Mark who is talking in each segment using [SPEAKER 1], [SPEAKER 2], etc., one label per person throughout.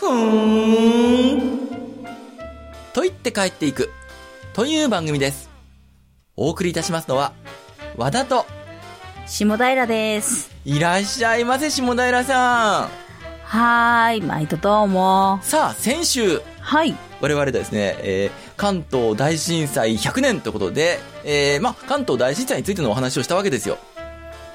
[SPEAKER 1] ふーん。と言って帰っていく、という番組です。お送りいたしますのは、和田と、
[SPEAKER 2] 下平です。
[SPEAKER 1] いらっしゃいませ、下平さん。
[SPEAKER 2] はーい、毎度どうも。
[SPEAKER 1] さあ、先週、
[SPEAKER 2] はい。
[SPEAKER 1] 我々ですね、えー関東大震災100年ということで、えーまあ、関東大震災についてのお話をしたわけですよ。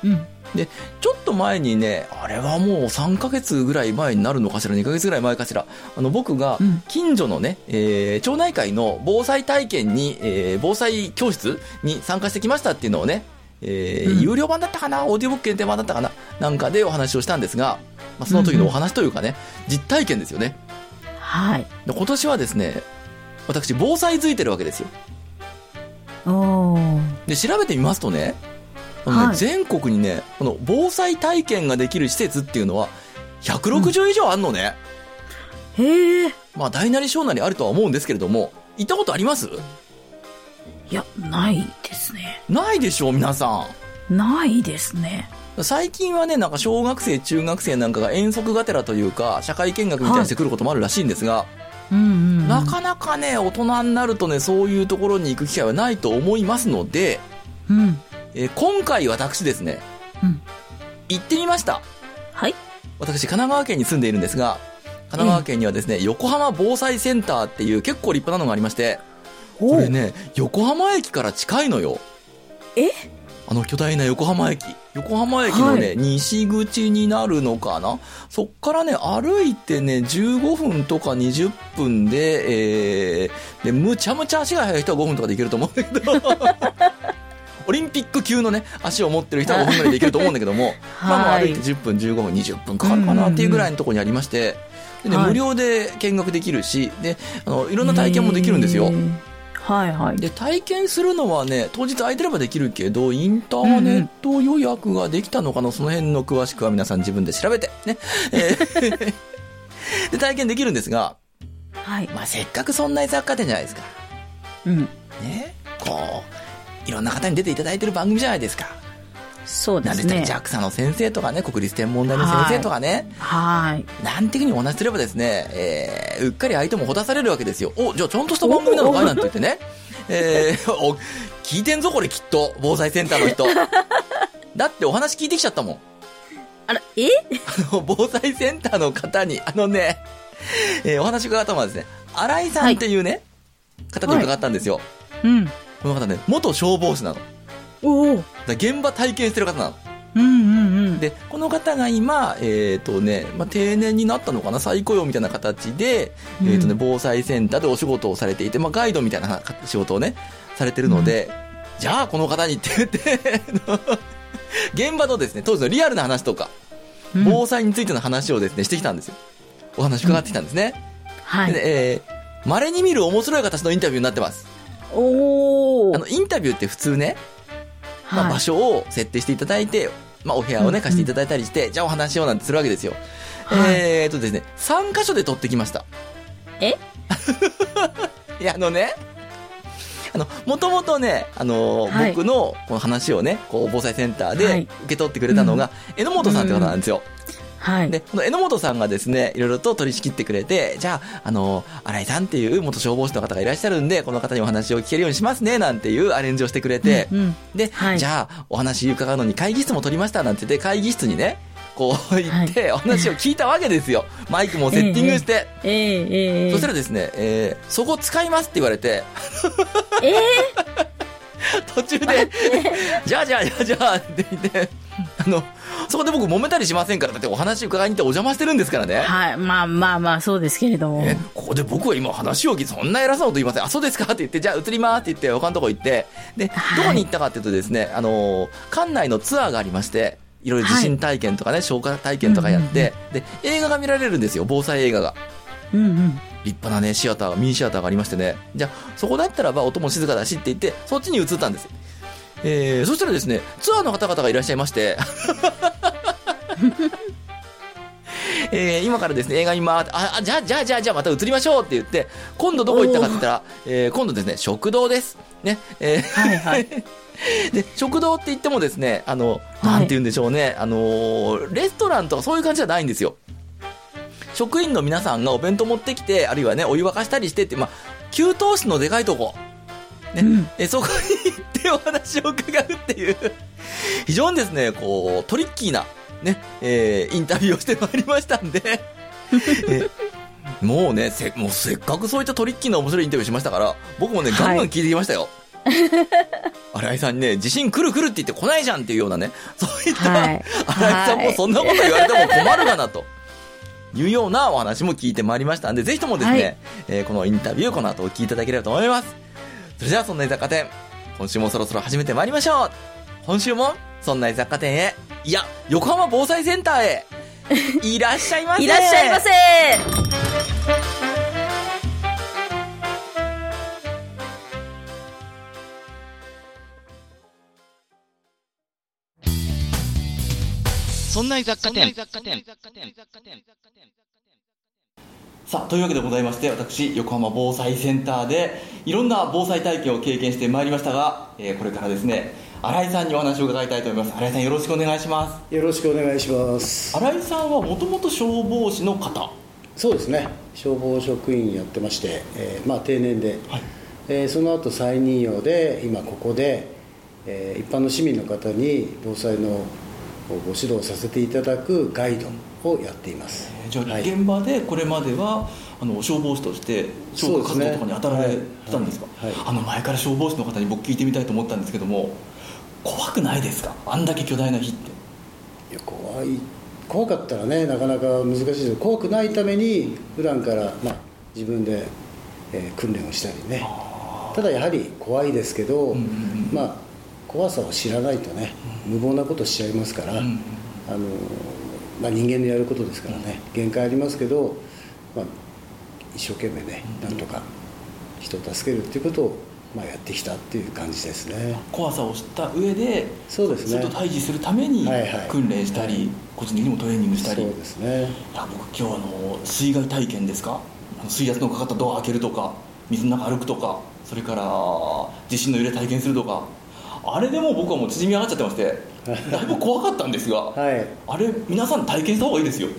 [SPEAKER 2] うん。
[SPEAKER 1] で、ちょっと前にね、あれはもう3ヶ月ぐらい前になるのかしら、2ヶ月ぐらい前かしら、あの、僕が
[SPEAKER 2] うん、
[SPEAKER 1] 近所のね、えー町内会の防災体験に、えー防災教室に参加してきましたっていうのをね、えー
[SPEAKER 2] うん
[SPEAKER 1] 有料版だったかなオーディオブック限定版だったかななんかでお話をしたんですが、まあ、その時のお話というかね、実体験ですよね。
[SPEAKER 2] はい。
[SPEAKER 1] で今年はですね、私、防災づいてるわけですよ。で、調べてみますとね
[SPEAKER 2] はい
[SPEAKER 1] 全国にね、この防災体験ができる施設っていうのは、160以上あんのね。
[SPEAKER 2] へえ。
[SPEAKER 1] まあ、大なり小なりあるとは思うんですけれども、行ったことあります？
[SPEAKER 2] いや、ないですね。
[SPEAKER 1] ないでしょう、皆さ
[SPEAKER 2] ないですね。
[SPEAKER 1] ん。最近はね、なんか小学生、中学生なんかが遠足がてらというか、社会見学みたいにしてくることもあるらしいんですが、
[SPEAKER 2] うんうん、うん。
[SPEAKER 1] なかなかね、大人になるとね、そういうところに行く機会はないと思いますので、
[SPEAKER 2] うん。
[SPEAKER 1] えー今回私ですね、
[SPEAKER 2] うん。
[SPEAKER 1] 行ってみました。
[SPEAKER 2] はい。
[SPEAKER 1] 私、神奈川県に住んでいるんですが、神奈川県にはですね、横浜防災センターっていう結構立派なのがありまして、これね、横浜駅から近いのよ。
[SPEAKER 2] え？
[SPEAKER 1] あの巨大な横浜駅。横浜駅のね、
[SPEAKER 2] は
[SPEAKER 1] 西口になるのかな？そっからね、歩いてね、15分とか20分で、えー、で、むちゃむちゃ足が速い人は5分とかで行けると思うんだけど、オリンピック級のね、足を持ってる人は5分ぐらいで行けると思うんだけども、まあまあ歩いて10分、15分、20分かかるかなっていうぐらいのところにありまして、でね、
[SPEAKER 2] はい
[SPEAKER 1] 無料で見学できるし、で、あの、いろんな体験もできるんですよ
[SPEAKER 2] はいはい。
[SPEAKER 1] で、体験するのはね、当日空いてればできるけど、インターネット予約ができたのかな、その辺の詳しくは皆さん自分で調べて、ね。えー で、体験できるんですが、
[SPEAKER 2] はい。
[SPEAKER 1] まあ、せっかくそんな雑貨店じゃないですか。
[SPEAKER 2] うん。
[SPEAKER 1] ね。こう、いろんな方に出ていただいてる番組じゃないですか。
[SPEAKER 2] そうで
[SPEAKER 1] なんです
[SPEAKER 2] ね。
[SPEAKER 1] っけ JAXA の先生とかね、国立天文台の先生とかね、
[SPEAKER 2] はい。
[SPEAKER 1] なんていうふうにお話しすればですね、えー、うっかり相手もほだされるわけですよ。お、じゃあちゃんとした番組なのかいなんて言ってね。えー、お、聞いてんぞこれきっと、防災センターの人。だってお話聞いてきちゃったもん。
[SPEAKER 2] あら、え？
[SPEAKER 1] あの、防災センターの方に、あのね、えー、お話伺ったのはですね、新井さんっていうね、方に伺ったんですよ。
[SPEAKER 2] うん。
[SPEAKER 1] この方ね、元消防士なの。
[SPEAKER 2] おお。
[SPEAKER 1] ら現場体験してる方なの。
[SPEAKER 2] うんうんうん。
[SPEAKER 1] で、この方が今、えっ、とね、まあ、定年になったのかな？再雇用みたいな形で、
[SPEAKER 2] うん
[SPEAKER 1] えっ、とね、防災センターでお仕事をされていて、まあ、ガイドみたいな仕事をね、されてるので、じゃあ、この方にって言って、現場のですね、当時のリアルな話とか、
[SPEAKER 2] うん
[SPEAKER 1] 防災についての話をですね、してきたんですよ。お話伺ってきたんですね。で、
[SPEAKER 2] はい。
[SPEAKER 1] えー、稀に見る面白い形のインタビューになってます。
[SPEAKER 2] おお。
[SPEAKER 1] あの、インタビューって普通ね、まあ、
[SPEAKER 2] はい
[SPEAKER 1] 場所を設定していただいて、まあ、お部屋をね、
[SPEAKER 2] うん
[SPEAKER 1] 貸していただいたりして、じゃあお話ししようなんてするわけですよ。
[SPEAKER 2] はい
[SPEAKER 1] えーとですね、3箇所で撮ってきました。
[SPEAKER 2] え？
[SPEAKER 1] いや、あのね、あの、もともとね、あの、
[SPEAKER 2] はい
[SPEAKER 1] 僕のこの話をね、こう、防災センターで
[SPEAKER 2] はい
[SPEAKER 1] 受け取ってくれたのが、榎本さんって方なんですよ。
[SPEAKER 2] はい。
[SPEAKER 1] で、この榎本さんがですね、いろいろと取り仕切ってくれて、じゃあ、あの、新井さんっていう元消防士の方がいらっしゃるんで、この方にお話を聞けるようにしますね、なんていうアレンジをしてくれて、
[SPEAKER 2] うんうん。
[SPEAKER 1] で、
[SPEAKER 2] はい。
[SPEAKER 1] じゃあ、お話伺うのに会議室も取りましたなんて言って、会議室にね、こう行って、お話を聞いたわけですよ。マイクもセッティングして。
[SPEAKER 2] ええええ
[SPEAKER 1] そしたらですね、えー、そこ使いますって言われて、
[SPEAKER 2] ええ？
[SPEAKER 1] 途中で、じゃあじゃあじゃあじゃあって言って、あの、そこで僕揉めたりしませんから、だってお話伺いに行ってお邪魔してるんですからね。
[SPEAKER 2] はい。まあまあまあ、そうですけれども。
[SPEAKER 1] え、ここで僕は今話を聞いて、そんな偉そうと言いません。あ、そうですかって言って、じゃあ移りますって言って、他のとこ行って、で、
[SPEAKER 2] はい
[SPEAKER 1] どこに行ったかっていうとですね、あのー、館内のツアーがありまして、いろいろ地震体験とかね、消火体験とかやって、で、映画が見られるんですよ、防災映画が。
[SPEAKER 2] うんうん。
[SPEAKER 1] 立派なね、シアターが、ミニシアターがありましてね、じゃあ、そこだったらば音も静かだしって言って、そっちに移ったんです。えー、そしたらですね、ツアーの方々がいらっしゃいまして、えー今からですね、映画今、あ、あじゃあ、じゃあ、じゃあ、じゃあ、また移りましょうって言って、今度どこ行ったかって言ったら、えー今度ですね、食堂です。ね、えー
[SPEAKER 3] はいはい。
[SPEAKER 1] で、食堂って言ってもですね、あの、
[SPEAKER 3] はい
[SPEAKER 1] なんて言うんでしょうね、あのー、レストランとかそういう感じじゃないんですよ。職員の皆さんがお弁当持ってきて、あるいはね、お湯沸かしたりしてって、まあ、給湯室のでかいとこ、ね、
[SPEAKER 3] うん。
[SPEAKER 1] えそこに行ってお話を伺うっていう、非常にですね、こう、トリッキーな、ね、えーインタビューをしてまいりましたんで、えもうねせ、もうせっかくそういったトリッキーな面白いインタビューしましたから、僕もね、ガンガン聞いてきましたよ。新井さんにね、地震来る来るって言って来ないじゃんっていうようなね、そういった、
[SPEAKER 3] はい。
[SPEAKER 1] 新井さんもそんなこと言われても困るかなと。いうようなお話も聞いてまいりましたんで、ぜひともですね、
[SPEAKER 3] はい。
[SPEAKER 1] えーこのインタビュー、この後お聞きいただければと思います。それでは、そんな居雑貨店、今週もそろそろ始めてまいりましょう。今週も、そんな居雑貨店へ、いや、横浜防災センターへ、いらっしゃいませ。
[SPEAKER 3] いらっしゃいませ
[SPEAKER 1] そんな雑貨店。さあ、というわけでございまして、私、横浜防災センターで、いろんな防災体験を経験してまいりましたが、えーこれからですね、新井さんにお話を伺いたいと思います。新井さん、よろしくお願いします。
[SPEAKER 4] よろしくお願いします。
[SPEAKER 1] 新井さんはもともと消防士の方。
[SPEAKER 4] そうですね。消防職員やってまして、えーまあ定年で、
[SPEAKER 1] はい
[SPEAKER 4] えーその後再任用で今ここで、えー一般の市民の方に防災のご指導させていただくガイドをやっています。
[SPEAKER 1] えーじゃあ、
[SPEAKER 4] はい。
[SPEAKER 1] 現場でこれまでは、あの消防士として消火活動とかに当たられてたんですか、
[SPEAKER 4] はいはいはい。
[SPEAKER 1] あの前から消防士の方に僕聞いてみたいと思ったんですけども怖くないですか？あんだけ巨大な火って。
[SPEAKER 4] いや怖い。怖かったらねなかなか難しいです。怖くないために普段からまあ自分で、えー訓練をしたりね。ただやはり怖いですけど、
[SPEAKER 1] うんうんうん。
[SPEAKER 4] まあ怖さを知らないとね無謀なことしちゃいますから、
[SPEAKER 1] うん
[SPEAKER 4] あのまあ、人間のやることですからね。限界ありますけど、まあ、一生懸命ねなんとか人を助けるっていうことを、まあ、やってきたっていう感じですね。
[SPEAKER 1] 怖さを知った上で
[SPEAKER 4] そうですね。
[SPEAKER 1] れと対峙するために
[SPEAKER 4] はいはい。
[SPEAKER 1] 訓練したり、
[SPEAKER 4] はい。
[SPEAKER 1] 個人的にもトレーニングしたり。
[SPEAKER 4] そうですね。
[SPEAKER 1] いや僕今日あの水害体験ですか？水圧のかかったドア開けるとか水の中歩くとかそれから地震の揺れ体験するとかあれでもう僕はもう縮み上がっちゃってましてだいぶ怖かったんですが、
[SPEAKER 4] はい。
[SPEAKER 1] あれ皆さん体験した方がいいですよ。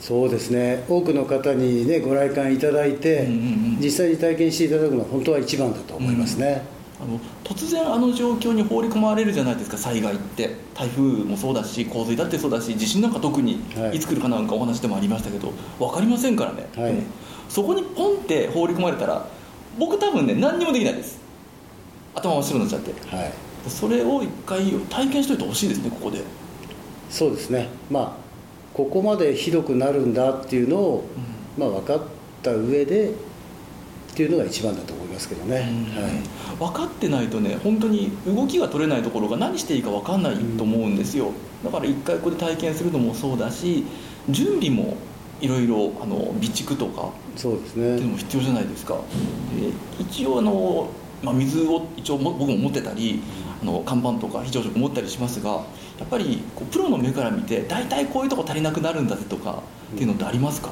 [SPEAKER 4] そうですね。多くの方にねご来館いただいて、
[SPEAKER 1] うんうんうん
[SPEAKER 4] 実際に体験していただくのは本当は一番だと思いますね、
[SPEAKER 1] あの突然あの状況に放り込まれるじゃないですか災害って。台風もそうだし洪水だってそうだし地震なんか特に
[SPEAKER 4] はい。
[SPEAKER 1] いつ来るかなんかお話でもありましたけど分かりませんからね、
[SPEAKER 4] はい。
[SPEAKER 1] そこにポンって放り込まれたら僕多分ね何にもできないです。頭真っ白になっちゃって。
[SPEAKER 4] はい
[SPEAKER 1] それを一回体験しといてほしいですねここで、
[SPEAKER 4] そうですね。まあここまでひどくなるんだっていうのを、まあ、分かった上でっていうのが一番だと思いますけどね、はい。
[SPEAKER 1] 分かってないとね本当に動きが取れないところが何していいか分かんないと思うんですよ、だから一回ここで体験するのもそうだし準備もいろいろあの備蓄とか
[SPEAKER 4] そうです
[SPEAKER 1] っていうの
[SPEAKER 4] ね
[SPEAKER 1] も必要じゃないですか、で一応あの、まあ、水を一応も僕も持ってたりあの看板とか非常食持ったりしますがやっぱりこうプロの目から見て大体こういうとこ足りなくなるんだぜとかっていうのってありますか、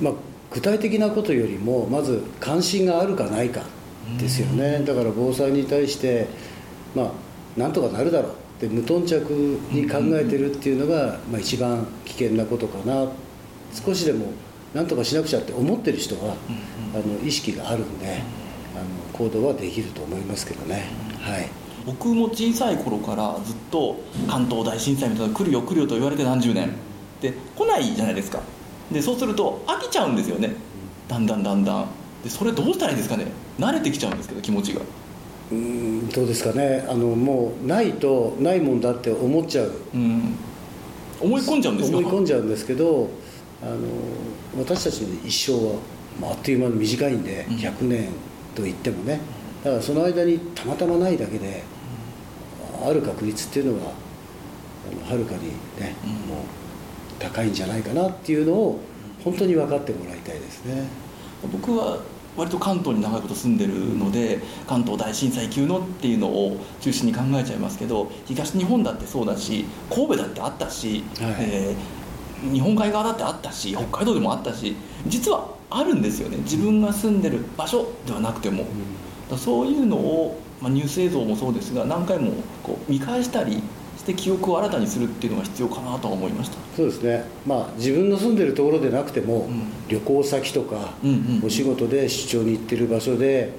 [SPEAKER 4] まあ、具体的なことよりもまず関心があるかないかですよね。だから防災に対してまあなんとかなるだろう。って無頓着に考えてるっていうのが、まあ、一番危険なことかな。少しでもなんとかしなくちゃって思ってる人は、あの意識があるんで、あの行動はできると思いますけどね、はい
[SPEAKER 1] 僕も小さい頃からずっと関東大震災みたいなの来るよ来るよと言われて何十年で来ないじゃないですか。でそうすると飽きちゃうんですよね。だんだんだんだん。でそれどうしたらいいですかね。慣れてきちゃうんですけど気持ちが。
[SPEAKER 4] うーんどうですかね。あのもうないとないもんだって思っちゃう。
[SPEAKER 1] うん。思い込んじゃうんですよ。
[SPEAKER 4] 思い込んじゃうんですけどあの私たちの一生は、まあ、あっという間に短いんで、
[SPEAKER 1] うん。
[SPEAKER 4] 100年と言ってもねだからその間にたまたまないだけで、ある確率っていうのははるかにね、
[SPEAKER 1] うん。
[SPEAKER 4] もう高いんじゃないかなっていうのを本当に分かってもらいたいですね。
[SPEAKER 1] 僕は割と関東に長いこと住んでるので関東大震災級のっていうのを中心に考えちゃいますけど東日本だってそうだし神戸だってあったし、
[SPEAKER 4] はい。
[SPEAKER 1] えー日本海側だってあったし北海道でもあったし実はあるんですよね。自分が住んでる場所ではなくても、だからそういうのを、まあ、ニュース映像もそうですが何回もこう見返したりして記憶を新たにするっていうのが必要かなとは思いました。
[SPEAKER 4] そうですね。まあ自分の住んでるところでなくても、
[SPEAKER 1] ん。
[SPEAKER 4] 旅行先とか、
[SPEAKER 1] うんうん
[SPEAKER 4] お仕事で出張に行ってる場所で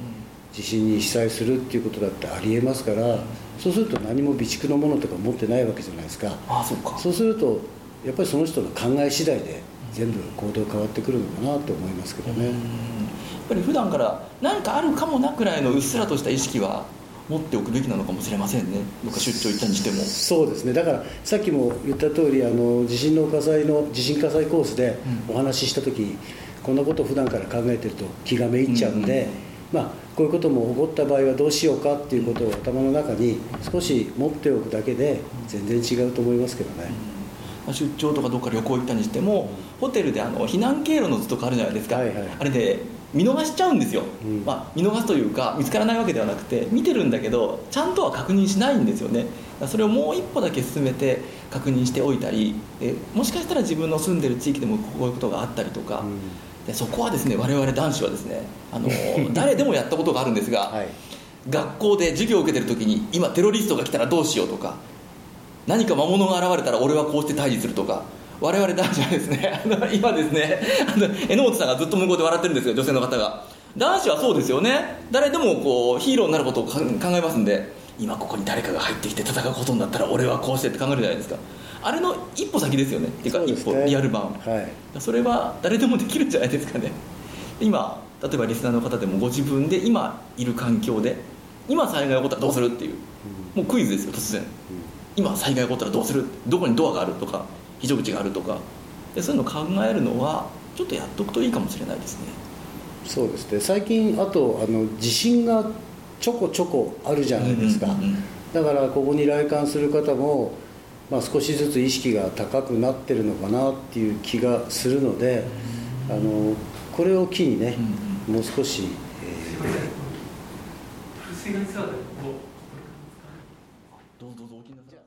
[SPEAKER 4] 地震に被災するっていうことだってありえますから、そうすると何も備蓄のものとか持ってないわけじゃないですか。
[SPEAKER 1] ああそうか。
[SPEAKER 4] そうするとやっぱりその人の考え次第で全部行動変わってくるのかなと思いますけどね、
[SPEAKER 1] ぱり普段から何かあるかもなくらいのうっすらとした意識は持っておくべきなのかもしれませんね。どっか出張行ったにしても。
[SPEAKER 4] そうですね。だからさっきも言った通りあの地震の火災の地震火災コースでお話しした時、こんなことを普段から考えてると気がめいっちゃうんで、まあ、こういうことも起こった場合はどうしようかっていうことを頭の中に少し持っておくだけで全然違うと思いますけどね、
[SPEAKER 1] 出張とかどっか旅行行ったにしてもホテルであの避難経路の図とかあるじゃないですか、
[SPEAKER 4] はいはい。
[SPEAKER 1] あれで見逃しちゃうんですよ、
[SPEAKER 4] うん。
[SPEAKER 1] まあ、見逃すというか見つからないわけではなくて見てるんだけどちゃんとは確認しないんですよね。それをもう一歩だけ進めて確認しておいたりえもしかしたら自分の住んでる地域でもこういうことがあったりとか、
[SPEAKER 4] うん。
[SPEAKER 1] でそこはですね我々男子はですねあの 誰でもやったことがあるんですが、
[SPEAKER 4] はい。
[SPEAKER 1] 学校で授業を受けてる時に今テロリストが来たらどうしようとか何か魔物が現れたら俺はこうして退治するとか我々男子はですね あの今ですねあの榎本さんがずっと向こうで笑ってるんですよ女性の方が。男子はそうですよね。誰でもこうヒーローになることをか考えますんで今ここに誰かが入ってきて戦うことになったら俺はこうしてって考えるじゃないですか。あれの一歩先ですよね。っていうか一歩リアル版。
[SPEAKER 4] はい。
[SPEAKER 1] それは誰でもできるんじゃないですかね。今例えばリスナーの方でもご自分で今いる環境で今災害が起こったらどうするっていう。もうクイズですよ突然。今災害が起こったらどうする？どこにドアがある？とか非常口があるとか。でそういうのを考えるのはちょっとやっとくといいかもしれないですね。
[SPEAKER 4] そうですね。最近あとあの地震がちょこちょこあるじゃないですか、
[SPEAKER 1] うんうんうん
[SPEAKER 4] だからここに来館する方も、まあ、少しずつ意識が高くなってるのかなっていう気がするので、あのこれを機にね、もう少し、え
[SPEAKER 5] 水害ツアーでどう
[SPEAKER 1] どうぞどうぞお気になさい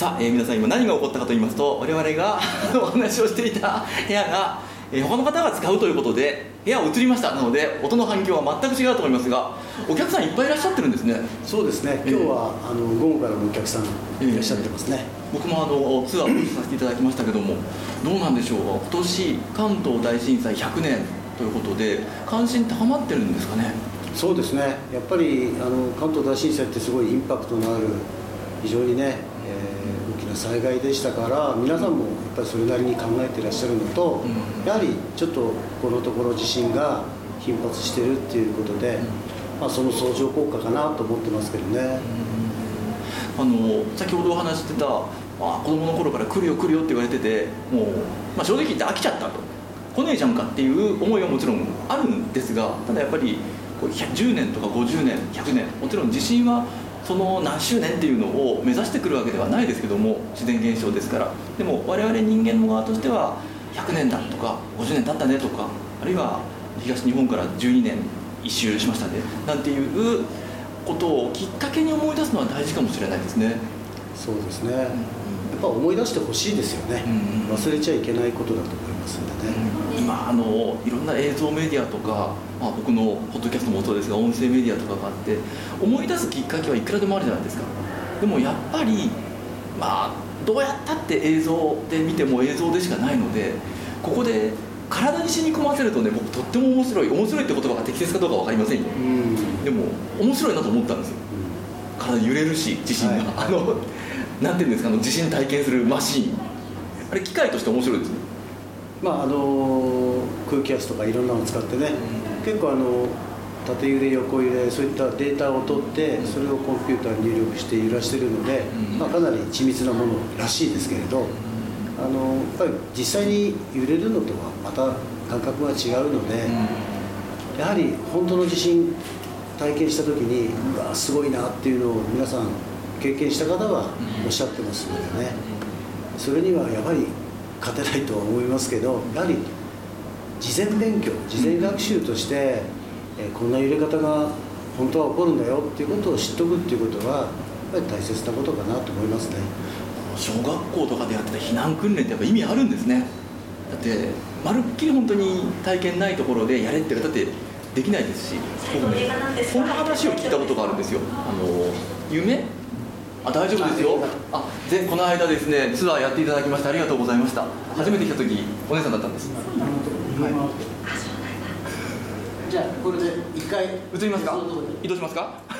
[SPEAKER 1] さあ、えー皆さん今何が起こったかと言いますと我々が お話をしていた部屋が、えー他の方が使うということで部屋を移りました。なので音の反響は全く違うと思いますがお客さんいっぱいいらっしゃってるんですね。
[SPEAKER 4] ーそうですね。今日は、あの午後からのお客さんいらっしゃってますね、
[SPEAKER 1] 僕もあのツアーをさせていただきましたけどもどうなんでしょう。か今年関東大震災100年ということで関心高まってるんですかね。
[SPEAKER 4] そうですね。やっぱりあの関東大震災ってすごいインパクトのある非常にね、災害でしたから皆さんもやっぱりそれなりに考えていらっしゃるのと、
[SPEAKER 1] うん。
[SPEAKER 4] やはりちょっとこのところ地震が頻発してるっていうことで、まあ、その相乗効果かなと思ってますけどね、
[SPEAKER 1] あの先ほどお話ししてた、まあ、子供の頃から来るよ来るよって言われててもう、まあ、正直言って飽きちゃったと。来ねえじゃんかっていう思いはもちろんあるんですがただやっぱりこう100 10年とか50年100年もちろん地震はその何周年っていうのを目指してくるわけではないですけども自然現象ですから。でも我々人間の側としては100年だとか50年経ったねとかあるいは東日本から12年一周しましたねなんていうことをきっかけに思い出すのは大事かもしれないですね。
[SPEAKER 4] そうですね、やっぱ思い出してほしいですよね、
[SPEAKER 1] うん
[SPEAKER 4] 忘れちゃいけないことだとますんでね、
[SPEAKER 1] 今あのいろんな映像メディアとか、まあ、僕のポッドキャストもそうですが音声メディアとかがあって思い出すきっかけはいくらでもあるじゃないですか。でもやっぱりまあどうやったって映像で見ても映像でしかないのでここで体に染み込ませるとね僕とっても面白い面白いって言葉が適切かどうか分かりませんよ。
[SPEAKER 4] うん。
[SPEAKER 1] でも面白いなと思ったんですよ。体揺れるし地震が、
[SPEAKER 4] はい。
[SPEAKER 1] あのなんていうんですかあの地震体験するマシーン。あれ機械として面白いですね
[SPEAKER 4] まああの空気圧とかいろんなのを使ってね、結構あの縦揺れ横揺れそういったデータを取ってそれをコンピューターに入力して揺らしてるので、
[SPEAKER 1] うん。
[SPEAKER 4] まあ、かなり緻密なものらしいですけれど、あのやっぱり実際に揺れるのとはまた感覚が違うので、やはり本当の地震体験した時にうわすごいなっていうのを皆さん経験した方はおっしゃってますのでね、それにはやはり勝てないとは思いますけどやはり事前勉強事前学習として、えーこんな揺れ方が本当は起こるんだよっていうことを知っとくっていうことはやっぱり大切なことかなと思いますね。
[SPEAKER 1] 小学校とかでやってた避難訓練ってやっぱ意味あるんですね。だってまるっきり本当に体験ないところでやれってだってできないですし僕ねこんな話を聞いたことがあるんですよ。あの夢あ大丈夫ですよ。あでこの間ですねツアーやっていただきましてありがとうございました。初めて来た時お姉さんだったんです。
[SPEAKER 4] じゃあこれで一回。
[SPEAKER 1] 移りますか？移動しますか？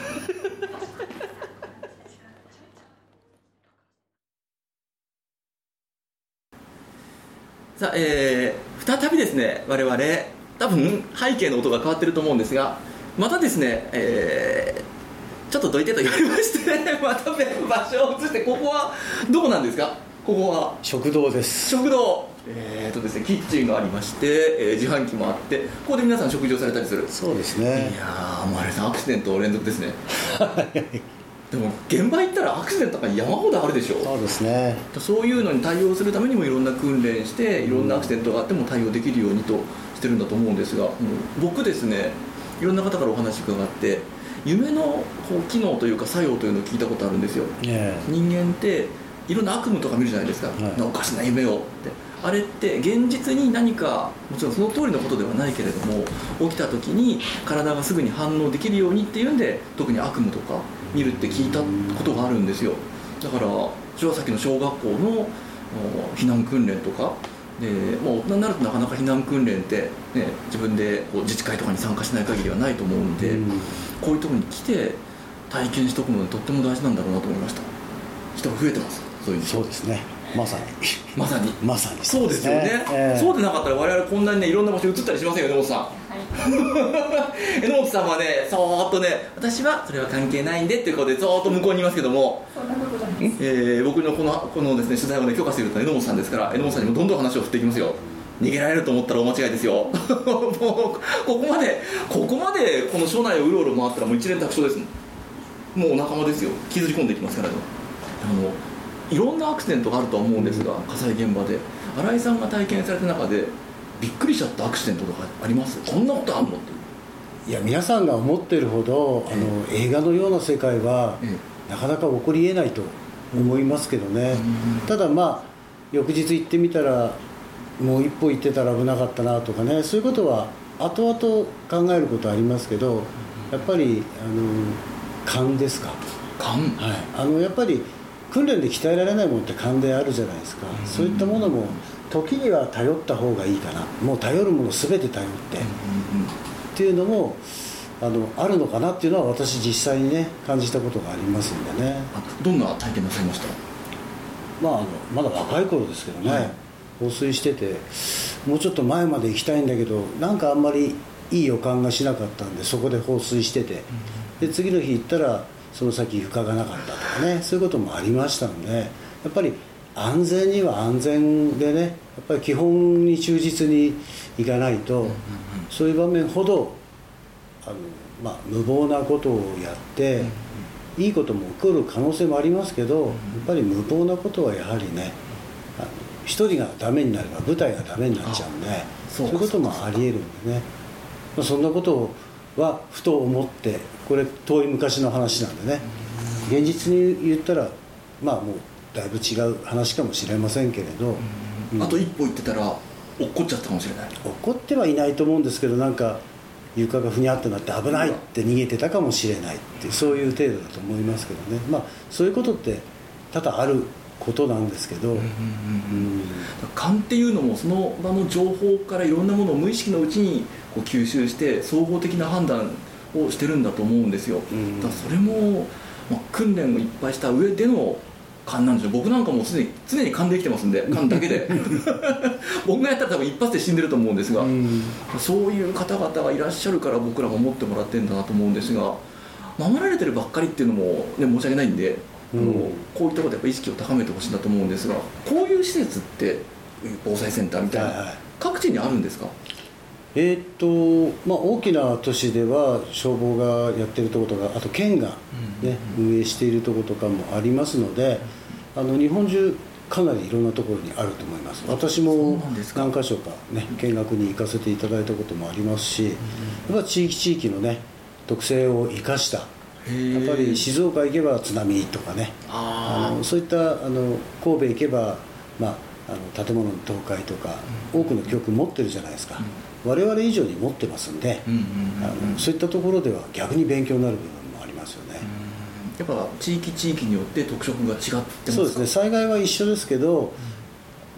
[SPEAKER 1] さあ、えー、再びですね我々多分背景の音が変わってると思うんですがまたですね、えーちょっとどいてと言われましてまた別場所を移してここはどこなんですか？ここは。
[SPEAKER 4] 食堂です。
[SPEAKER 1] 食堂。えーとですねキッチンがありまして、えー自販機もあってここで皆さん食事をされたりする。
[SPEAKER 4] そうです
[SPEAKER 1] い
[SPEAKER 4] ね
[SPEAKER 1] やーもうあれさんアクシデント連続ですね。でも現場行ったらアクシデントが山ほどあるでしょ。
[SPEAKER 4] そうですね。
[SPEAKER 1] そういうのに対応するためにもいろんな訓練していろんなアクシデントがあっても対応できるようにとしてるんだと思うんですが、うん僕ですねいろんな方からお話伺って夢のこう機能というか作用というのを聞いたことあるんですよ。
[SPEAKER 4] え
[SPEAKER 1] 人間っていろんな悪夢とか見るじゃないですか、
[SPEAKER 4] はい。
[SPEAKER 1] おかしな夢を。って。あれって現実に何かもちろんその通りのことではないけれども起きた時に体がすぐに反応できるようにっていうんで特に悪夢とか見るって聞いたことがあるんですよ。だからそれはさっきの小学校のお避難訓練とかで、まあ、大人になるとなかなか避難訓練って、ね、自分でこう自治会とかに参加しない限りはないと思うので、
[SPEAKER 4] うん。
[SPEAKER 1] こういうところに来て体験しておくのでとっても大事なんだろうなと思いました。人が増えてますそういう
[SPEAKER 4] そうですね。まさに。
[SPEAKER 1] まさに。
[SPEAKER 4] まさに
[SPEAKER 1] そうですよね、
[SPEAKER 4] ええ。
[SPEAKER 1] そうでなかったら我々こんなにねいろんな場所移ったりしませんよ榎本さん、榎本さんはねそーっとね私はそれは関係ないんでっていうことでそーっと向こうにいますけどもえー僕のこのこのですね取材をね許可していると榎本さんですから榎本さんにもどんどん話を振っていきますよ。逃げられると思ったら大間違いですよ。もうここまでここまでこの署内をうろうろ回ったらもう一連卓勝です。もうお仲間ですよ。気づき込んでいきますからね。あのいろんなアクシデントがあるとは思うんですが火災現場で。新井さんが体験された中でびっくりしちゃったアクシデントとかあります？こんなことあんのってい
[SPEAKER 4] や皆さんが思ってるほどあの映画のような世界は
[SPEAKER 1] え
[SPEAKER 4] なかなか起こりえないと思いますけどね。ただまあ翌日行ってみたらもう一歩行ってたら危なかったなとかね。そういうことは後々考えることはありますけどやっぱりあの勘ですか。
[SPEAKER 1] 勘？
[SPEAKER 4] はい、あのやっぱり訓練で鍛えられないものって勘であるじゃないですか、そういったものも時には頼った方がいいかな。もう頼るもの全て頼って、っていうのもあのあるのかなっていうのは私実際にね感じたことがありますんでね、
[SPEAKER 1] あどんな体験なさいました？
[SPEAKER 4] まあ、あのまだ若い頃ですけどね、
[SPEAKER 1] はい。
[SPEAKER 4] 放水しててもうちょっと前まで行きたいんだけどなんかあんまりいい予感がしなかったんでそこで放水しててで次の日行ったらその先床がなかったとかねそういうこともありましたんでやっぱり安全には安全でねやっぱり基本に忠実にいかないと、そういう場面ほどあの、まあ、無謀なことをやって、いいことも起こる可能性もありますけど、やっぱり無謀なことはやはりねあの一人がダメになれば舞台がダメになっちゃうんで
[SPEAKER 1] そ
[SPEAKER 4] うういうこともありえるんでね、まあ、そんなことはふと思ってこれ遠い昔の話なんでね。現実に言ったらまあもうだいぶ違う話かもしれませんけれど、うん。
[SPEAKER 1] あと一歩行ってたら落っこっちゃったかもしれない。
[SPEAKER 4] 怒ってはいないと思うんですけどなんか床がふにゃっとなって危ないって逃げてたかもしれないっていうそういう程度だと思いますけどね。まあそういうことって多々あることなんですけど、うん
[SPEAKER 1] 勘っていうのもその場の情報からいろんなものを無意識のうちにこう吸収して総合的な判断をしてるんだと思うんですよ、
[SPEAKER 4] うん。
[SPEAKER 1] だからそれも、まあ、訓練をいっぱいした上での勘なんですよ。僕なんかもうすでに常に勘で生きてますんで勘だけで。僕がやったら多分一発で死んでると思うんですが、
[SPEAKER 4] うん。
[SPEAKER 1] そういう方々がいらっしゃるから僕らも持ってもらってるんだなと思うんですが守られてるばっかりっていうのも、ね、申し訳ないんで、
[SPEAKER 4] うん。
[SPEAKER 1] こういったことでやっぱ意識を高めてほしいんだと思うんですがこういう施設って防災センターみたいな、各地にあるんですか？
[SPEAKER 4] えーっとまあ、大きな都市では消防がやってるところとかあと県が、ね運営しているところとかもありますのであの日本中かなりいろんなところにあると思います。私も何箇所かね見学に行かせていただいたこともありますし、やっぱ地域地域のね特性を生かしたやっぱり静岡行けば津波とかねあ
[SPEAKER 1] あ
[SPEAKER 4] のそういったあの神戸行けば、まあ、あの建物の倒壊とか、多くの教訓持ってるじゃないですか、我々以上に持ってますんで、
[SPEAKER 1] うんうんうん。
[SPEAKER 4] あのそういったところでは逆に勉強になる部分
[SPEAKER 1] やっぱ地域地域によって特色が違って
[SPEAKER 4] そうですね。災害は一緒ですけど、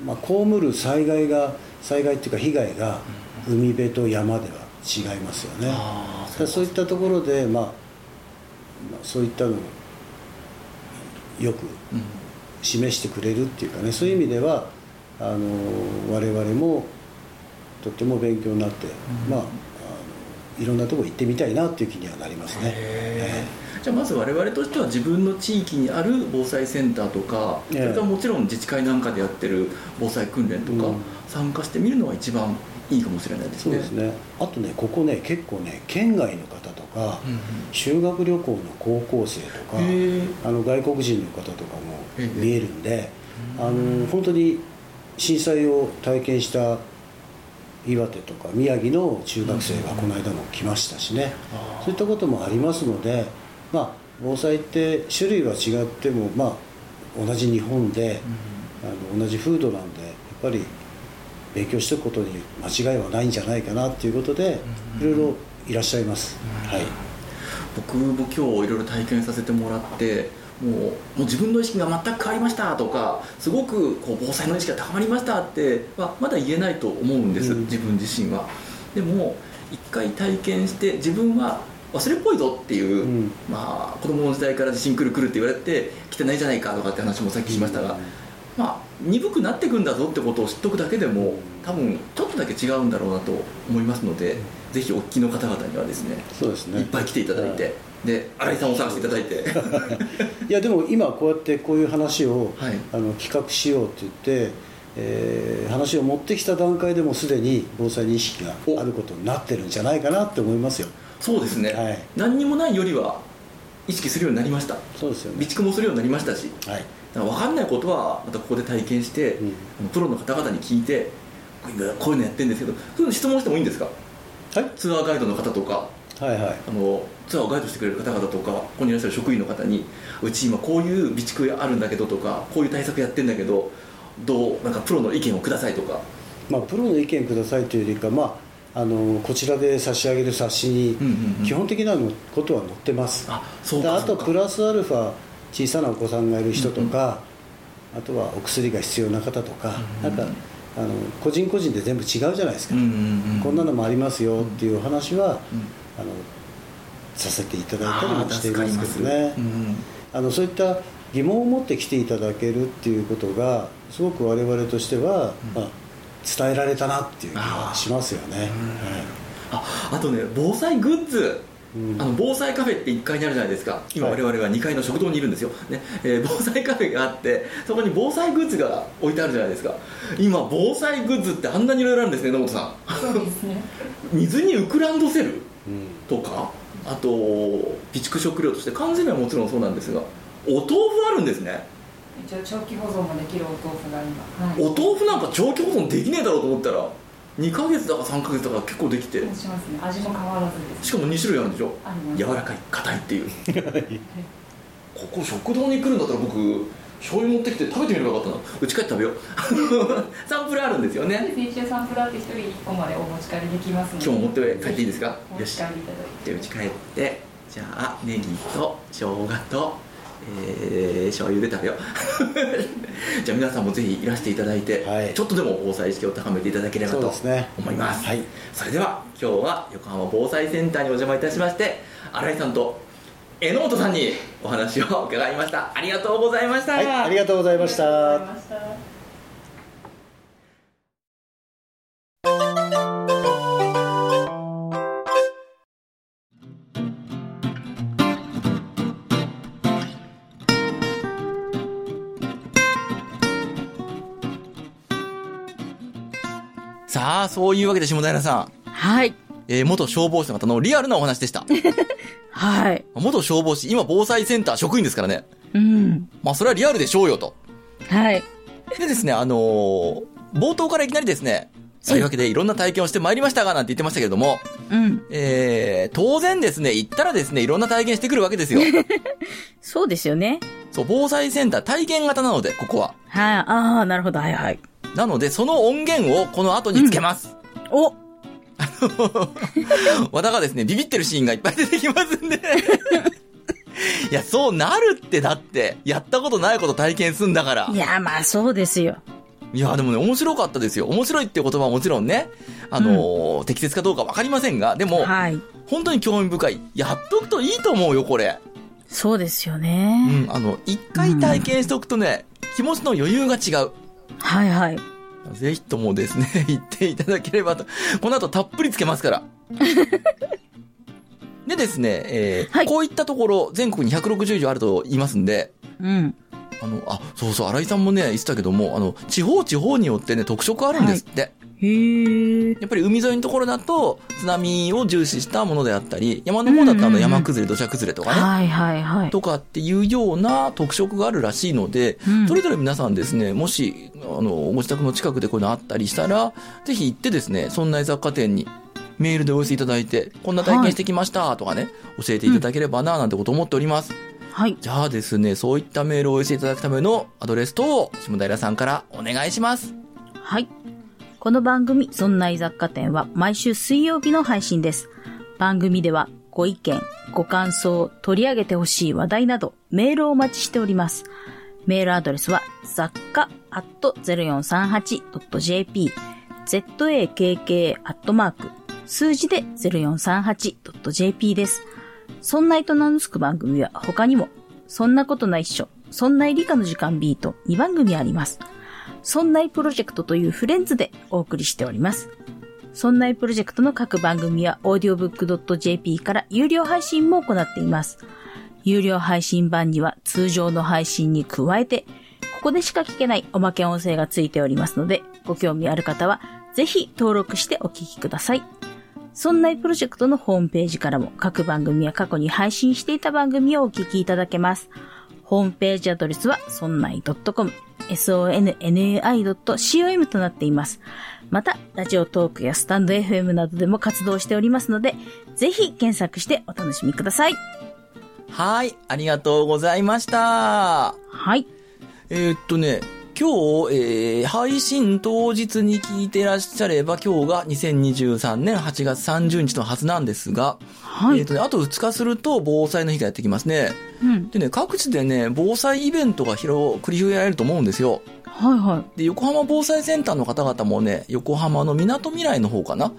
[SPEAKER 4] まあ、被る災害が災害っていうか被害が海辺と山では違いますよね。
[SPEAKER 1] あー
[SPEAKER 4] だからそういったところで、まあ、まあそういったのをよく
[SPEAKER 1] うん。
[SPEAKER 4] 示してくれるっていうかね。そういう意味ではあの我々もとっても勉強になって、まああのいろんなところ行ってみたいなっていう気にはなりますね。
[SPEAKER 1] じゃあまず我々としては自分の地域にある防災センターとか、
[SPEAKER 4] ええ。
[SPEAKER 1] それからもちろん自治会なんかでやってる防災訓練とか、
[SPEAKER 4] うん。
[SPEAKER 1] 参加してみるのが一番いいかもしれないですね。
[SPEAKER 4] そうですね。あとねここね結構ね県外の方とか、
[SPEAKER 1] うんうん。
[SPEAKER 4] 修学旅行の高校生とかあの外国人の方とかも
[SPEAKER 1] ええ。
[SPEAKER 4] 見えるんで、あの本当に震災を体験した岩手とか宮城の中学生がこの間も来ましたしね、そういったこともありますので、まあ、防災って種類は違っても、まあ、同じ日本で、あの同じ風土なんでやっぱり勉強しておくことに間違いはないんじゃないかなっていうことで、いろいろいらっしゃいます。はい。
[SPEAKER 1] 僕も今日いろいろ体験させてもらってもうもう自分の意識が全く変わりましたとかすごくこう防災の意識が高まりましたってはまだ言えないと思うんです、
[SPEAKER 4] うん。
[SPEAKER 1] 自分自身は。でも一回体験して自分は忘れっぽいぞっていう、
[SPEAKER 4] うん。
[SPEAKER 1] まあ子供の時代から地震来る来るって言われて来てないじゃないかとかって話もさっきしましたが、まあ鈍くなっていくんだぞってことを知っておくだけでも多分ちょっとだけ違うんだろうなと思いますので、ぜひお聞きの方々にはですね
[SPEAKER 4] そうですね。
[SPEAKER 1] いっぱい来ていただいて、で新井さんを探していただいて。
[SPEAKER 4] いやでも今こうやってこういう話を、
[SPEAKER 1] はい。
[SPEAKER 4] あの企画しようって言って、えー話を持ってきた段階でもすでに防災認識があることになってるんじゃないかなって思いますよ
[SPEAKER 1] そうですね、
[SPEAKER 4] はい。
[SPEAKER 1] 何にもないよりは意識するようになりました。
[SPEAKER 4] そうですよね。
[SPEAKER 1] 備蓄もするようになりましたし。
[SPEAKER 4] はい。
[SPEAKER 1] だから分かんないことはまたここで体験して、
[SPEAKER 4] うん。
[SPEAKER 1] あのプロの方々に聞いてこういうこういうのやってるんですけどそういうの質問してもいいんですか？
[SPEAKER 4] はい。
[SPEAKER 1] ツアーガイドの方とか。
[SPEAKER 4] はいはい。
[SPEAKER 1] あのツアーをガイドしてくれる方々とかここにいらっしゃる職員の方にうち今こういう備蓄あるんだけどとかこういう対策やってんだけどどう？なんかプロの意見をくださいとか。
[SPEAKER 4] まあ、プロの意見くださいというよりか、まあ、あのこちらで差し上げる冊子に
[SPEAKER 1] うんうんうん。
[SPEAKER 4] 基本的なのことは載ってます、
[SPEAKER 1] あそう
[SPEAKER 4] であとプラスアルファ小さなお子さんがいる人とか、あとはお薬が必要な方とか、なんかあの個人個人で全部違うじゃないですか、
[SPEAKER 1] うんうんうん。
[SPEAKER 4] こんなのもありますよっていうお話は、
[SPEAKER 1] うん。
[SPEAKER 4] あのさせていただいたりもしていますけどね。
[SPEAKER 1] うんうん。
[SPEAKER 4] あのそういった疑問を持って来ていただけるっていうことがすごく我々としては、まあ、伝えられたなっていう気がしますよね。
[SPEAKER 1] ああとね防災グッズ。
[SPEAKER 4] うん。
[SPEAKER 1] あの防災カフェって1階にあるじゃないですか。今
[SPEAKER 4] はい。
[SPEAKER 1] 我々は2階の食堂にいるんですよ、ね。えー 防災カフェがあってそこに防災グッズが置いてあるじゃないですか。今防災グッズってあんなにいろいろあるんですね野本さ
[SPEAKER 2] そうですね。
[SPEAKER 1] ん 水に浮くランドセル
[SPEAKER 4] うん。
[SPEAKER 1] とかあと備蓄食料として缶詰はもちろんそうなんですがお豆腐あるんですね
[SPEAKER 2] 一応長期保存もできるお豆腐が今。はい。
[SPEAKER 1] お豆腐なんか長期保存できねえだろうと思ったら2ヶ月だか3ヶ月だか結構できて
[SPEAKER 2] しますね。味も変わらずです。
[SPEAKER 1] しかも2種類あるんでしょ？
[SPEAKER 2] あります。
[SPEAKER 1] 柔らかい硬いっていう ここ食堂に来るんだったら僕醤油持ってきて食べてみればよかったなうち帰って食べよう サンプルあるんですよね
[SPEAKER 2] 一応サンプラーって一人一個までお持ち帰りできますので。
[SPEAKER 1] 今日持って帰っていいですか？
[SPEAKER 2] お持ち帰りいただいて。
[SPEAKER 1] でうち帰ってじゃあネギと生姜とえー、醤油で食べよ。う じゃあ皆さんもぜひいらしていただいて、
[SPEAKER 4] はい。
[SPEAKER 1] ちょっとでも防災意識を高めていただければと思います。
[SPEAKER 4] はい。
[SPEAKER 1] それでは今日は横浜防災センターにお邪魔いたしまして新井さんと榎本さんにお話を伺いました。ありがとうございました、
[SPEAKER 4] はい、ありがとうございました。
[SPEAKER 2] あ
[SPEAKER 1] そういうわけで下平さん、
[SPEAKER 3] はい。
[SPEAKER 1] えー元消防士の方のリアルなお話でした
[SPEAKER 3] はい。
[SPEAKER 1] 元消防士今防災センター職員ですからね
[SPEAKER 3] うん。
[SPEAKER 1] まあそれはリアルでしょうよと
[SPEAKER 3] はい。
[SPEAKER 1] でですね、あのー冒頭からいきなりですね、そういうわけでいろんな体験をしてまいりましたが、なんて言ってましたけれども、
[SPEAKER 3] うん。
[SPEAKER 1] えー、当然ですね、行ったらですね、いろんな体験してくるわけですよ。
[SPEAKER 3] そうですよね。
[SPEAKER 1] そう、防災センター体験型なので、ここは。
[SPEAKER 3] はい、ああ、なるほど、はいはい。
[SPEAKER 1] なので、その音源をこの後につけます。
[SPEAKER 3] お
[SPEAKER 1] 和田がですね、ビビってるシーンがいっぱい出てきますんで。いや、そうなるって、だって、やったことないこと体験すんだから
[SPEAKER 3] い。や、まあそうですよ。
[SPEAKER 1] いや、でもね、面白かったですよ。面白いっていう言葉はもちろんね、あのー適切かどうかわかりませんが、でも、
[SPEAKER 3] はい。
[SPEAKER 1] 本当に興味深い。やっとくといいと思うよ、これ。
[SPEAKER 3] そうですよ
[SPEAKER 1] う
[SPEAKER 3] ね。
[SPEAKER 1] ん、あの、一回体験しておくとね、気持ちの余裕が違う。
[SPEAKER 3] はいはい。
[SPEAKER 1] ぜひともですね、言っていただければと。この後たっぷりつけますから。でですね、えー
[SPEAKER 3] はい
[SPEAKER 1] こういったところ、全国に160以上あると言いますんで、
[SPEAKER 3] うん。
[SPEAKER 1] あの、あ、そうそう、新井さんもね、言ってたけども、あの、地方地方によってね、特色あるんですって。
[SPEAKER 3] へえ。
[SPEAKER 1] やっぱり海沿いのところだと、津波を重視したものであったり、山の方だとあの山崩れ、土砂崩れとかね、
[SPEAKER 3] はいはいはい。
[SPEAKER 1] とかっていうような特色があるらしいので、
[SPEAKER 3] うん
[SPEAKER 1] それぞれ皆さんですね、もし、あの、ご自宅の近くでこういうのあったりしたら、ぜひ行ってですね、そんな雑貨店にメールでお寄せいただいて、こんな体験してきましたとかね、教えていただければな、なんてこと思っております。
[SPEAKER 3] はい。
[SPEAKER 1] じゃあですね、そういったメールをお寄せいただくためのアドレス等を、下平さんからお願いします。
[SPEAKER 3] はい。この番組、そんな雑貨店は毎週水曜日の配信です。番組ではご意見、ご感想、取り上げてほしい話題などメールをお待ちしております。メールアドレスは雑貨アット 0438.jp zakk アットマーク数字で 0438.jp です。そんないと名の付く番組は他にも、そんなことないっしょ、そんない理科の時間 B と2番組あります。そんないプロジェクトというフレンズでお送りしております。そんないプロジェクトの各番組は audiobook.jp から有料配信も行っています。有料配信版には通常の配信に加えて、ここでしか聞けないおまけ音声がついておりますので、ご興味ある方はぜひ登録してお聞きください。そんないプロジェクトのホームページからも各番組や過去に配信していた番組をお聞きいただけます。ホームページアドレスは、そんない .com、sonnai.com となっています。また、ラジオトークやスタンド FM などでも活動しておりますので、ぜひ検索してお楽しみください。
[SPEAKER 1] はい、ありがとうございました。
[SPEAKER 3] はい。
[SPEAKER 1] えーっとね、今日、えー、配信当日に聞いてらっしゃれば、今日が2023年8月30日のはずなんですが、
[SPEAKER 3] はい。
[SPEAKER 1] えーっとね、あと2日すると防災の日がやってきますね。
[SPEAKER 3] うん。
[SPEAKER 1] でね、各地でね、防災イベントが広、繰り広げられると思うんですよ。
[SPEAKER 3] はいはい。
[SPEAKER 1] で、横浜防災センターの方々もね、横浜の港未来の方かな。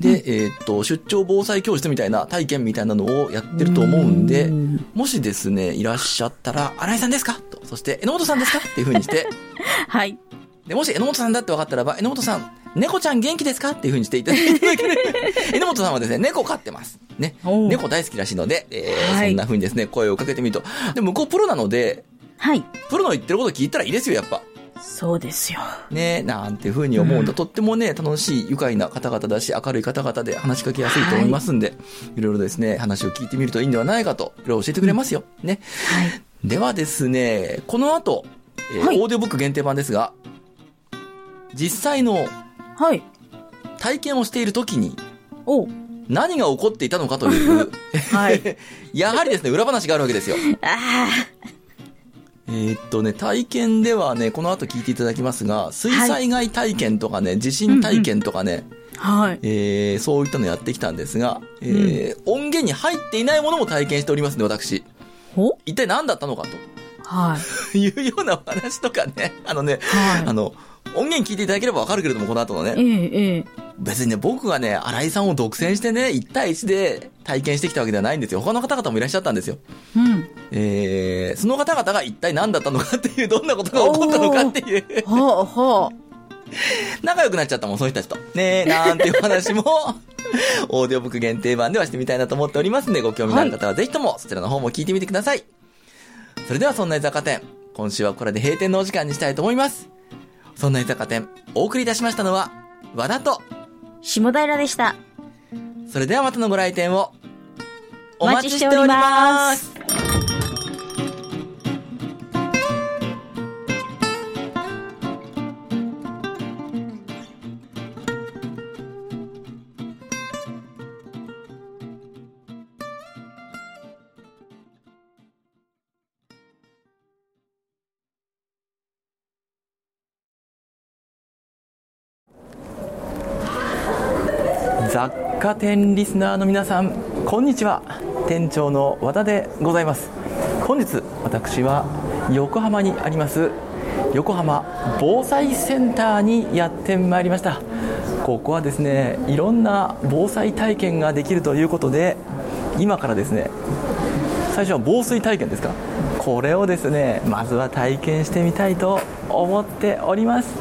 [SPEAKER 1] で、えーっと、出張防災教室みたいな体験みたいなのをやってると思うんで、
[SPEAKER 3] うん
[SPEAKER 1] もしですね、いらっしゃったら、新井さんですか？と、そして、榎本さんですか？っていう風にして、
[SPEAKER 3] はい。
[SPEAKER 1] で、もし榎本さんだって分かったらば、榎本さん、猫ちゃん元気ですか？っていう風にしていただいて、榎本さんはですね、猫飼ってます。ね。猫大好きらしいので、えー
[SPEAKER 3] はい
[SPEAKER 1] そんな風にですね、声をかけてみると。で、向こうプロなので、
[SPEAKER 3] はい。
[SPEAKER 1] プロの言ってること聞いたらいいですよ、やっぱ。
[SPEAKER 3] そうですよ。
[SPEAKER 1] ねなんていう風に思うと、
[SPEAKER 3] うん
[SPEAKER 1] とってもね、楽しい、愉快な方々だし、明るい方々で話しかけやすいと思いますんで、い、ろいろですね、話を聞いてみるといいんではないかと、いろいろ教えてくれますよ。ね。
[SPEAKER 3] はい。
[SPEAKER 1] ではですね、この後、えー
[SPEAKER 3] はい
[SPEAKER 1] オーディオブック限定版ですが、実際の
[SPEAKER 3] はい。
[SPEAKER 1] 体験をしている時に
[SPEAKER 3] おう
[SPEAKER 1] 何が起こっていたのかという、
[SPEAKER 3] はい。
[SPEAKER 1] やはりですね、裏話があるわけですよ。
[SPEAKER 3] あ
[SPEAKER 1] えーっとね、体験ではね、この後聞いていただきますが、水災害体験とかね、地震体験とかね、
[SPEAKER 3] あ。はい。
[SPEAKER 1] えーそういったのやってきたんですが、えー音源に入っていないものも体験しておりますね、私。
[SPEAKER 3] ほ？
[SPEAKER 1] 一体何だったのか
[SPEAKER 3] はい。
[SPEAKER 1] と いうようなお話とかね、あのね、
[SPEAKER 3] はい
[SPEAKER 1] あの、音源聞いていただければわかるけれども、この後の
[SPEAKER 3] え
[SPEAKER 1] ね。
[SPEAKER 3] え、ええ。
[SPEAKER 1] 別にね、僕がね、新井さんを独占してね、1対1で体験してきたわけではないんですよ。他の方々もいらっしゃったんですよ。
[SPEAKER 3] うん。
[SPEAKER 1] えー、その方々が一体何だったのかっていう、どんなことが起こったのかっていう、
[SPEAKER 3] はあ、は
[SPEAKER 1] 仲良くなっちゃったもん、その人たちと。ねえ、なんていう話も、オーディオブック限定版ではしてみたいなと思っておりますんで、ご興味のある方はぜひともそちらの方も聞いてみてください。それでは、そんな居酒屋店、今週はこれで閉店のお時間にしたいと思います。そんな居酒屋店、お送りいたしましたのは、和田と、
[SPEAKER 3] あ。下平でした。
[SPEAKER 1] それではまたのご来店を、お
[SPEAKER 3] お
[SPEAKER 1] 待ちし
[SPEAKER 3] てており
[SPEAKER 1] ま。
[SPEAKER 3] ます
[SPEAKER 1] 雑貨店リスナーの皆さんこんにちは。店長の和田でございます。本日私は横浜にあります横浜防災センターにやってまいりました。ここはですねいろんな防災体験ができるということで今からですね最初は防水体験ですか？これをですねまずは体験してみたいと思っております。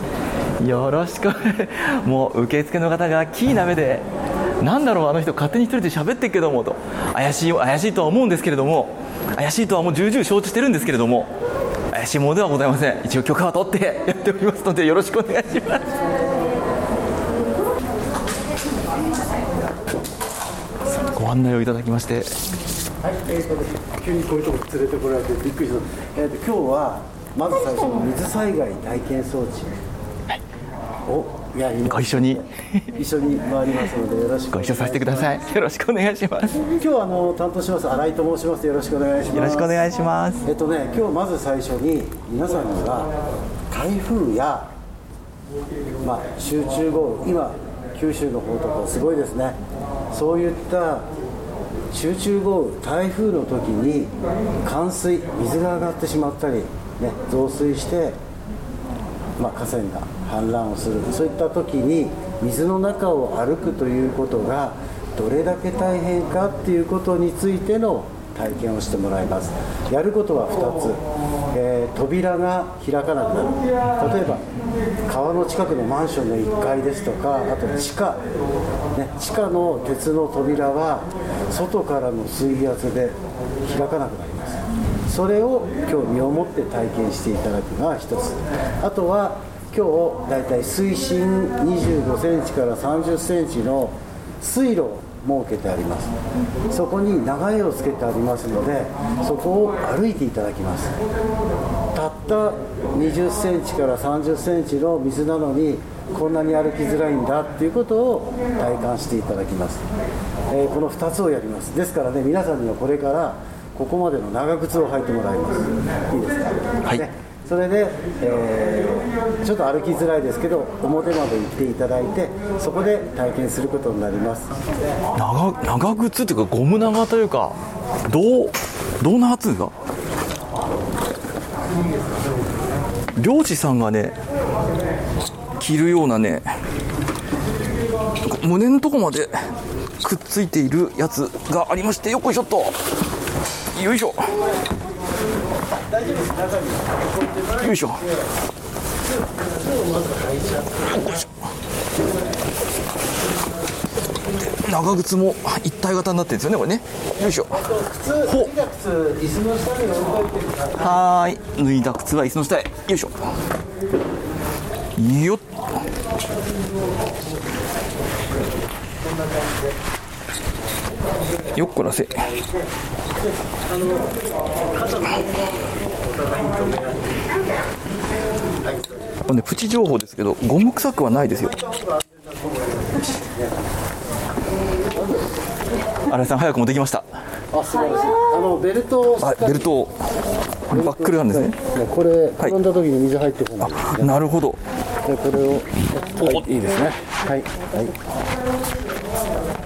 [SPEAKER 1] よろしく。もう受付の方がキーな目でなんだろうあの人勝手に一人で喋ってるけどもと。怪しい怪しいとは思うんですけれども。怪しいとはもう重々承知してるんですけれども。怪しいものではございません。一応許可は取って やっておりますのでよろしくお願いします。ご案内をいただきまして。
[SPEAKER 4] はい、えーとね、急にこういうとこ連れてこられてびっくりした、えー、と今日はまず最初の水災害体験装置。をやります
[SPEAKER 1] ご一緒に。
[SPEAKER 4] 一緒に回りますのでよろしく
[SPEAKER 1] ご一緒させてください。よろしくお願いします。
[SPEAKER 4] 今日はあの担当します新井と申します。よろしくお願いします。
[SPEAKER 1] よろしくお願いします。
[SPEAKER 4] えっとね今日まず最初に皆さんには台風や、まあ、集中豪雨今九州の方とかすごいですね。そういった集中豪雨台風の時に冠水水が上がってしまったり、ね、増水して、まあ、河川が氾濫をする。そういった時に水の中を歩くということがどれだけ大変かっていうことについての体験をしてもらいます。やることは2つ、えー扉が開かなくなる。例えば川の近くのマンションの1階ですとかあと地下、ね、地下の鉄の扉は外からの水圧で開かなくなります。それを今日身をもって体験していただくのが一つ。あとは今日だいたい水深25センチから30センチの水路を設けてあります。そこに長屋をつけてありますのでそこを歩いていただきます。たった20センチから30センチの水なのにこんなに歩きづらいんだっていうことを体感していただきます、えーこの2つをやります。ですからね皆さんにはこれからここまでの長靴を履いてもらいます。いいですか？
[SPEAKER 1] はい。
[SPEAKER 4] ねそれで、えーちょっと歩きづらいですけど表まで行っていただいてそこで体験することになります。
[SPEAKER 1] 長長靴っていうかゴム長というかどうどう長っつうんですか？漁師さんがね着るようなね胸のとこまでくっついているやつがありましてよっこいしょっと。よいしょ。よいしょよっこいしょ。長靴も一体型になってるんですよねこれね。よいしょ。
[SPEAKER 4] 靴脱いだ靴椅子の下に置いといてください
[SPEAKER 1] はい。脱いだ靴は椅子の下へ。よいしょ。よっ。よっこらせ。これねプチ情報ですけどゴム臭くはないですよ。新井さん早くもできました。
[SPEAKER 4] あ素晴らしいあのベルトを
[SPEAKER 1] あベルトを。バックルなんですね。
[SPEAKER 4] これ転んだ時に水入ってこない、
[SPEAKER 1] なるほど。
[SPEAKER 4] でこれを。はい。いいですね。はい。はい。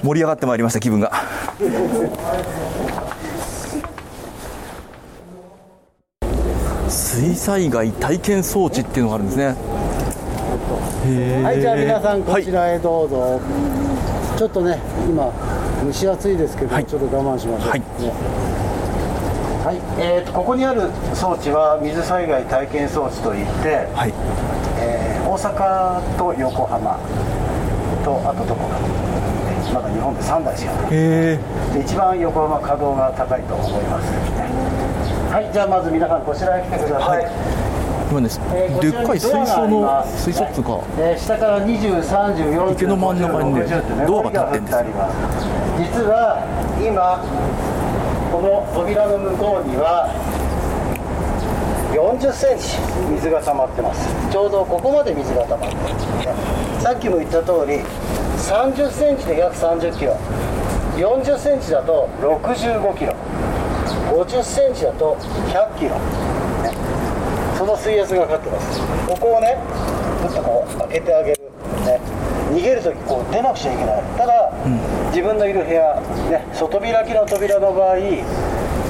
[SPEAKER 1] 盛り上がってまいりました気分が水災害体験装置っていうのがあるんですね。
[SPEAKER 4] はい、じゃあ皆さんこちらへどうぞ、ちょっとね今蒸し暑いですけど、
[SPEAKER 1] はい。
[SPEAKER 4] ちょっと我慢しましょう。
[SPEAKER 1] はい。
[SPEAKER 4] ね。はいえー、とここにある装置は水災害体験装置といって、
[SPEAKER 1] はい。
[SPEAKER 4] えー大阪と横浜。とあとどこか。まだ日本で3台しかない。
[SPEAKER 1] へえ
[SPEAKER 4] で一番横浜稼働が高いと思いますはいじゃあまず皆さんこちらへ来てください、
[SPEAKER 1] 今ね
[SPEAKER 4] えー
[SPEAKER 1] でっかい水槽の水槽っつうか
[SPEAKER 4] えー下から20、30、40、
[SPEAKER 1] 池の真ん中にね
[SPEAKER 4] 50って
[SPEAKER 1] ドアが立ってんですよ。
[SPEAKER 4] 実は今この扉の向こうには40センチ水が溜まってます。ちょうどここまで水が溜まってます。さっきも言った通り30センチで約30キロ。40センチだと65キロ50センチだと100キロ、ねその水圧がかかってます。ここをねちょっとこう開けてあげる、ね、逃げる時こう出なくちゃいけない。ただ、自分のいる部屋、ね、外開きの扉の場合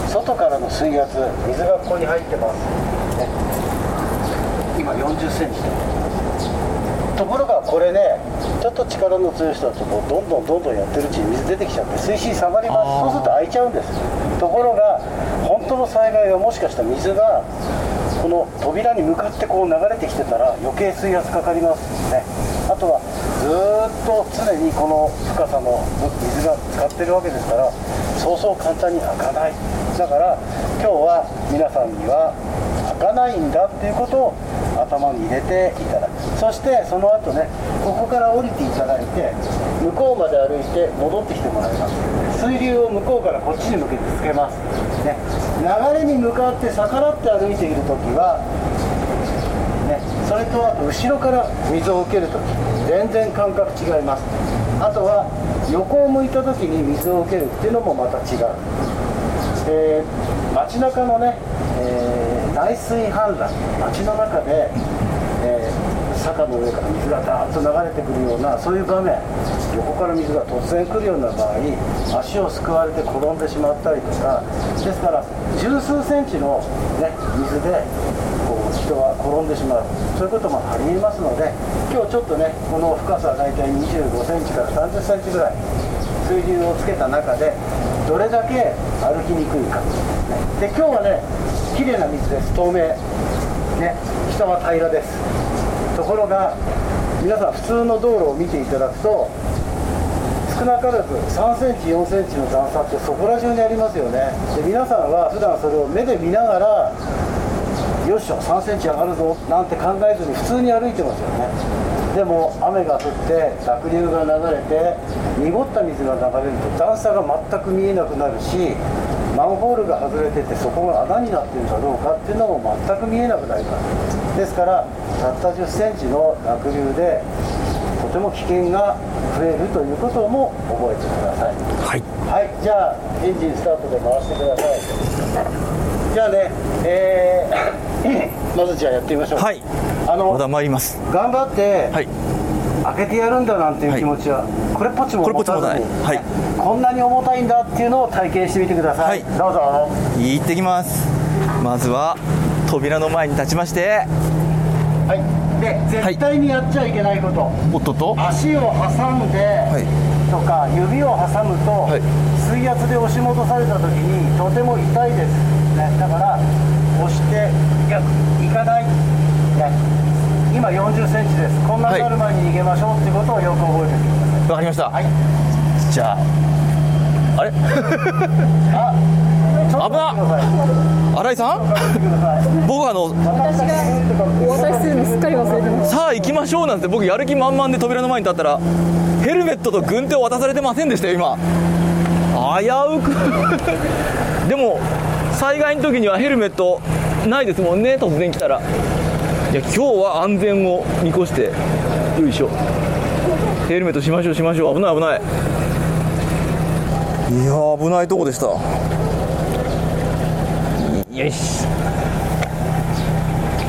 [SPEAKER 4] 外からの水圧水がここに入ってます、ね、今4 0センチところがこれねちょっと力の強い人だとこうどんどんどんどんやってるうちに水出てきちゃって水深下がります。そうすると開いちゃうんですところが本当の災害はもしかしたら水がこの扉に向かってこう流れてきてたら余計水圧かかりますね。あとはずっと常にこの深さの水が使ってるわけですからそうそう簡単に開かない。だから今日は皆さんには開かないんだっていうことを頭に入れていただく。そしてその後ねここから降りていただいて向こうまで歩いて戻ってきてもらいます。水流を向こうからこっちに向けてつけます、ね、流れに向かって逆らって歩いている時はね、それとあと後ろから水を受けるとき全然感覚違います。あとは横を向いたときに水を受けるっていうのもまた違う、えー街中のね、えー内水氾濫街の中で、えー坂の上から水がダーッと流れてくるようなそういう場面横から水が突然来るような場合足をすくわれて転んでしまったりとかですから十数センチの、ね、水でこう人は転んでしまう。そういうこともありえますので今日ちょっとねこの深さ大体25センチから30センチぐらい水流をつけた中でどれだけ歩きにくいか、で今日はね綺麗な水です。透明。ね。下は平らです。ところが皆さん普通の道路を見ていただくと少なからず3センチ4センチの段差ってそこら中にありますよね。で皆さんは普段それを目で見ながらよっしゃ3センチ上がるぞなんて考えずに普通に歩いてますよね。でも雨が降って濁流が流れて濁った水が流れると段差が全く見えなくなるしマンホールが外れててそこが穴になってるかどうかっていうのも全く見えなくなります。ですからたった1 0センチの濁流でとても危険が増えるということも覚えてください
[SPEAKER 1] はい
[SPEAKER 4] はい、じゃあエンジンスタートで回してください。じゃあね、えー まずじゃあやってみましょう。
[SPEAKER 1] はい
[SPEAKER 4] あの
[SPEAKER 1] まだ参ります
[SPEAKER 4] 頑張って、
[SPEAKER 1] はい
[SPEAKER 4] 開けてやるんだなんていう気持ちは、これっぽっちも
[SPEAKER 1] これっぽっちも
[SPEAKER 4] 持たずに
[SPEAKER 1] はい
[SPEAKER 4] こんなに重たいんだっていうのを体験してみてください。
[SPEAKER 1] はい
[SPEAKER 4] どうぞ。
[SPEAKER 1] 行ってきますまずは扉の前に立ちまして
[SPEAKER 4] はい。で、絶対にやっちゃいけないこと。
[SPEAKER 1] おっとっと。
[SPEAKER 4] 足を挟んで、
[SPEAKER 1] はい。
[SPEAKER 4] とか指を挟むと、
[SPEAKER 1] はい。
[SPEAKER 4] 水圧で押し戻された時にとても痛いです、ね、だから押して逆いかない、ね、今4 0センチです。こんなになる前に逃げましょうっていうことをよく覚えておいてください。
[SPEAKER 1] わかりました、
[SPEAKER 4] はい。
[SPEAKER 1] じゃああれ？危な新井さん？僕あの
[SPEAKER 6] 私がお渡しするのすっかり忘れてまし
[SPEAKER 1] さあ行きましょうなんて僕やる気満々で扉の前に立ったらヘルメットと軍手を渡されてませんでしたよ今。危うく。でも災害の時にはヘルメットないですもんね突然来たら。いや今日は安全を見越してよいしょ。ヘルメットしましょうしましょう。危ない危ない。いやー危ないとこでしたよし。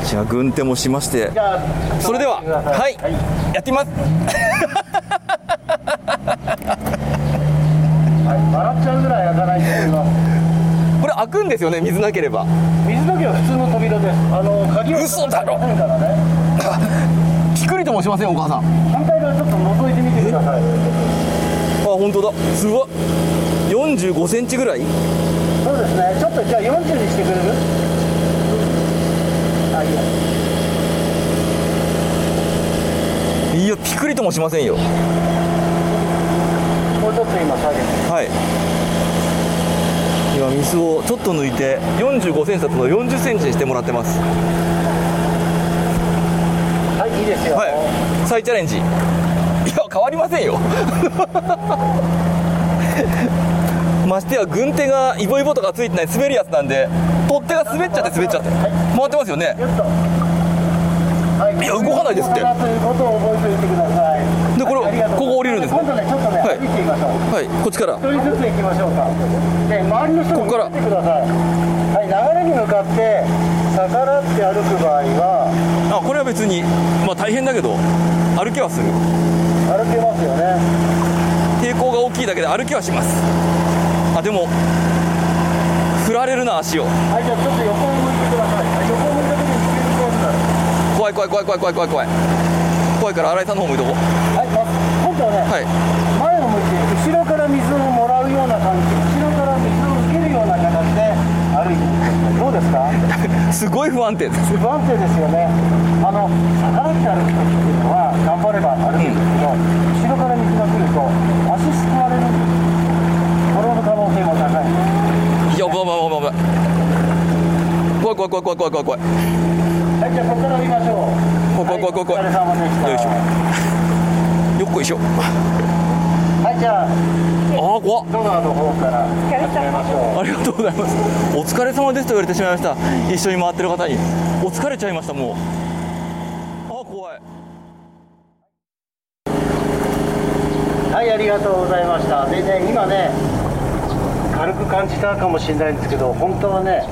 [SPEAKER 1] じゃあ軍手もしまして。それでははい。やってみます。
[SPEAKER 4] はい。笑っちゃうぐらい開かないと思います。
[SPEAKER 1] これ開くんですよね水なければ。
[SPEAKER 4] 水時は普通の扉で。すあの鍵は
[SPEAKER 1] 嘘だろ。
[SPEAKER 4] ね。
[SPEAKER 1] ピクリともしませんお母さん。あ
[SPEAKER 4] 反対側ちょっと覗いてみてください。
[SPEAKER 1] 本当だ。すごい45センチぐらい？
[SPEAKER 4] そうですね。ちょっとじゃあ40にしてくれる？あいいや
[SPEAKER 1] いやピクリともしませんよ。
[SPEAKER 4] もうちょっと今下げて
[SPEAKER 1] はい。今水をちょっと抜いて45センチだと40センチにしてもらってます。
[SPEAKER 4] はいいいですよ。
[SPEAKER 1] はい。再チャレンジ。いや変わりませんよましてや軍手がイボイボとかついてない滑るやつなんで取っ手が滑っちゃって滑っちゃって。回ってますよね。
[SPEAKER 4] い
[SPEAKER 1] いや動かないですって。でこれここ降りるんですはい。はいこっちから。
[SPEAKER 4] 一人ずつ行きましょうか。で周りの人も
[SPEAKER 1] ここから。
[SPEAKER 4] 見てください。はい流れに向かって逆らって歩く場合は
[SPEAKER 1] あこれは別にまあ大変だけど歩きはする。
[SPEAKER 4] 歩けますよね
[SPEAKER 1] 抵抗が大きいだけで歩きはします。あでも振られるな足を。
[SPEAKER 4] はいじゃあちょっと横を向いてください。はい横を向いた時に急にこうなる
[SPEAKER 1] 怖い怖い怖い怖い怖い怖い。怖い怖いから新井さんの方向いとこ
[SPEAKER 4] はいま今度はね、
[SPEAKER 1] はい
[SPEAKER 4] 前を向いて後ろから水をもらうような感じ後ろから水を受けるような形で歩いてみてくださいどうですか
[SPEAKER 1] すごい不安定です。
[SPEAKER 4] 不安定ですよね。あの逆らって歩く時っていうのは頑張れば歩くんですけど、後ろから水が来ると足すくわれる転ぶ可能性も高い。
[SPEAKER 1] いやばばばばば怖い怖い怖い怖い怖い怖い怖い。
[SPEAKER 4] はいじゃあここから降りましょう。
[SPEAKER 1] 怖い怖い怖い怖い。
[SPEAKER 4] はいお疲れ様でした。
[SPEAKER 1] よいしょ。よっこいしょ。
[SPEAKER 4] はいじゃあ。
[SPEAKER 1] あー怖っ。
[SPEAKER 4] ドアの方から
[SPEAKER 1] ありがとうございます。お疲れ様ですと言われてしまいました。一緒に回ってる方に。お疲れちゃいましたもう。あ怖い。
[SPEAKER 4] はいありがとうございました。でね今ね軽く感じたかもしれないんですけど本当はね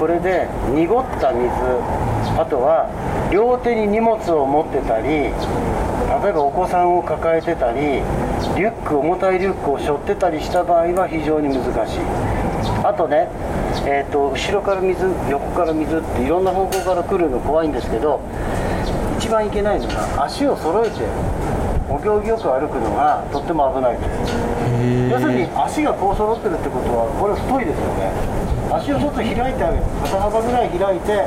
[SPEAKER 4] これで濁った水あとは両手に荷物を持ってたり例えばお子さんを抱えてたりリュック重たいリュックを背負ってたりした場合は非常に難しい。あとね、えー、と後ろから水横から水っていろんな方向から来るの怖いんですけど一番いけないのが足を揃えてお行儀よく歩くのがとっても危ないです要するに足がこう揃ってるってことはこれ太いですよね。足をちょっと開いてあげる。肩幅ぐらい開いて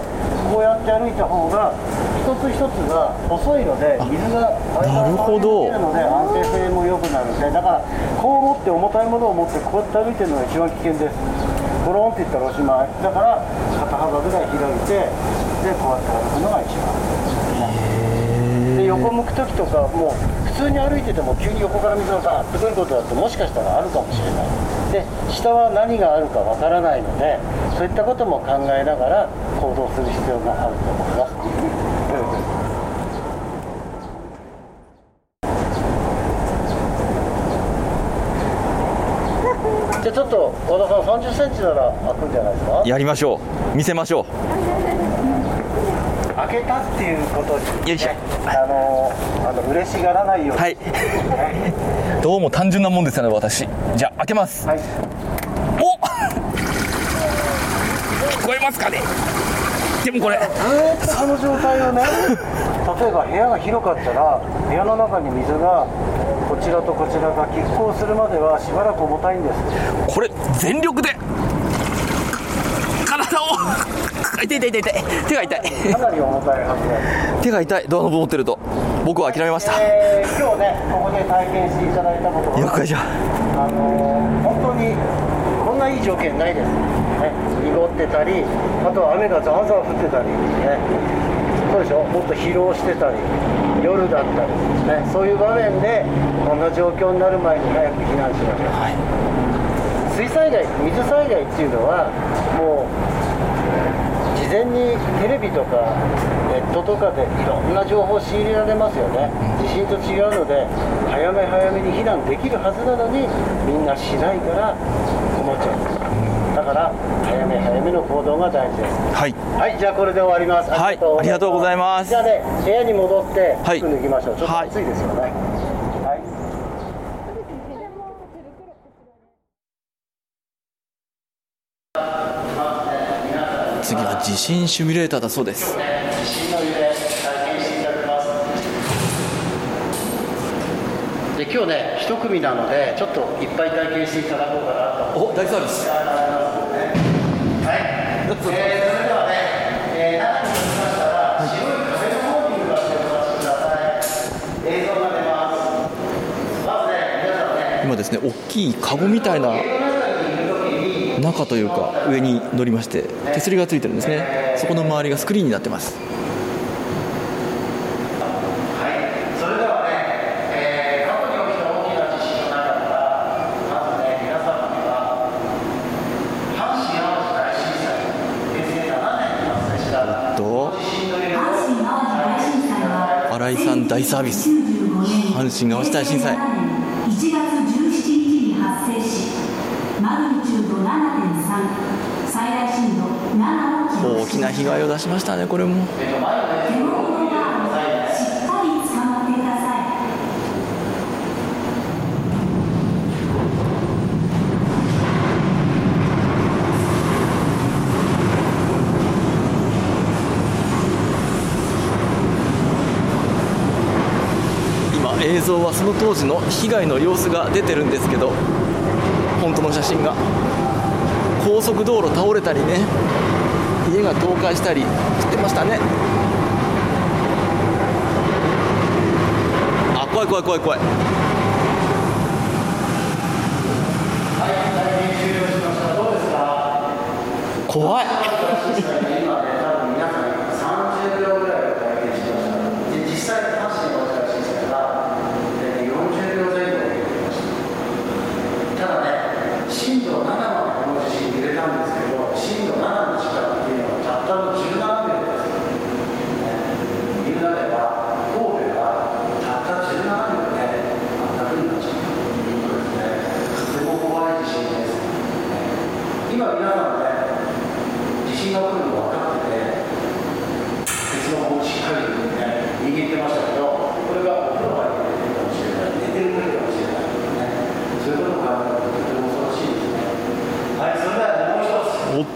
[SPEAKER 4] こうやって歩いた方が一つ一つが細いので水が
[SPEAKER 1] なるほど。
[SPEAKER 4] ので安定性も良くなるんでだからこう持って重たいものを持ってこうやって歩いてるのが一番危険ですゴロンっていったらおしまい。だから肩幅ぐらい開いてでこうやって歩くのが一番。で横向く時とかもう普通に歩いてても急に横から水がザーッとくることだってもしかしたらあるかもしれない。で下は何があるかわからないのでそういったことも考えながら行動する必要があると思います、じゃあちょっと和田さん30センチなら開くんじゃないですか？
[SPEAKER 1] やりましょう。見せましょう。
[SPEAKER 4] 開けたっていうことに、
[SPEAKER 1] よいしょ。
[SPEAKER 4] あのあの嬉しがらないように。
[SPEAKER 1] はい。どうも単純なもんですよね私。じゃあ開けます。
[SPEAKER 4] はい。
[SPEAKER 1] お聞こえますかね？でもこれ。
[SPEAKER 4] ずーっとこの状態をね。例えば部屋が広かったら部屋の中に水がこちらとこちらが拮抗するまではしばらく重たいんです。
[SPEAKER 1] これ全力で。体を。痛い痛い痛い痛い。手が痛い。
[SPEAKER 4] かなり重たいはずです。
[SPEAKER 1] 手が痛い。ドアノブ持ってると。僕は諦めました。
[SPEAKER 4] えー今日ねここで体験していただいたことは
[SPEAKER 1] よっこいしょ
[SPEAKER 4] あのー本当にこんないい条件ないです、ね、濁ってたりあとは雨がざわざわ降ってたり、ね、そうでしょもっと疲労してたり夜だったり、ね、そういう場面でこんな状況になる前に早く避難しましょう、水災害水災害っていうのはもう事前にテレビとかネットとかでいろんな情報を仕入れられますよね。地震と違うので早め早めに避難できるはずなのにみんなしないから困っちゃうんです。だから早め早めの行動が大事です。
[SPEAKER 1] はい。
[SPEAKER 4] はいじゃあこれで終わります。
[SPEAKER 1] はいありがとうございます。
[SPEAKER 4] じゃあね部屋に戻って
[SPEAKER 1] はい。
[SPEAKER 4] 服脱ぎましょう、ちょっと
[SPEAKER 1] はい。
[SPEAKER 4] 暑いですよね。はい。
[SPEAKER 1] 次は地震シミュレーターだそうです。
[SPEAKER 4] で今日ね一組なのでちょっといっぱい体験していただこうかなと。
[SPEAKER 1] お大サービス今ですね大きいカゴみたいな中というか上に乗りまして手すりがついてるんですね。そこの周りがスクリーンになってます。サービス。
[SPEAKER 4] 阪神・淡路大震災
[SPEAKER 7] 1月17日に発生しマグニチュード7.3最大震度7を
[SPEAKER 4] 大きな被害を出しましたねこれも。映像はその当時の被害の様子が出てるんですけど本当の写真が。高速道路倒れたりね。家が倒壊したりしてましたね。あ怖い怖い怖い怖い。怖い。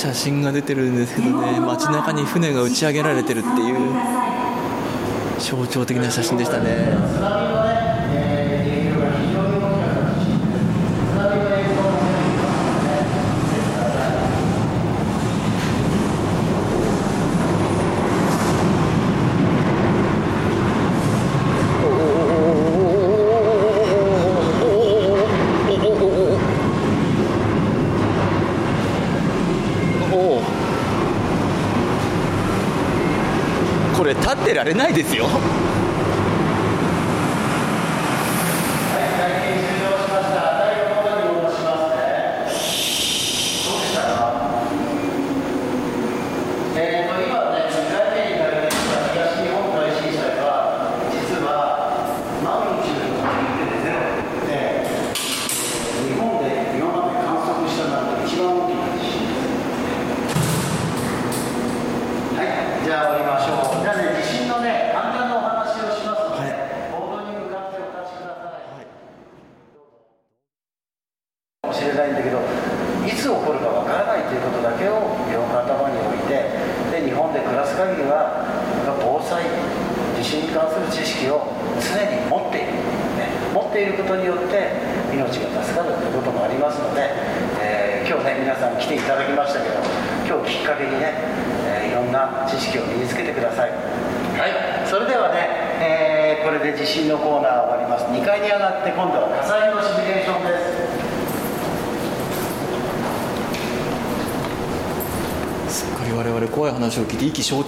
[SPEAKER 4] 写真が出てるんですけどね街中に船が打ち上げられてるっていう象徴的な写真でしたね。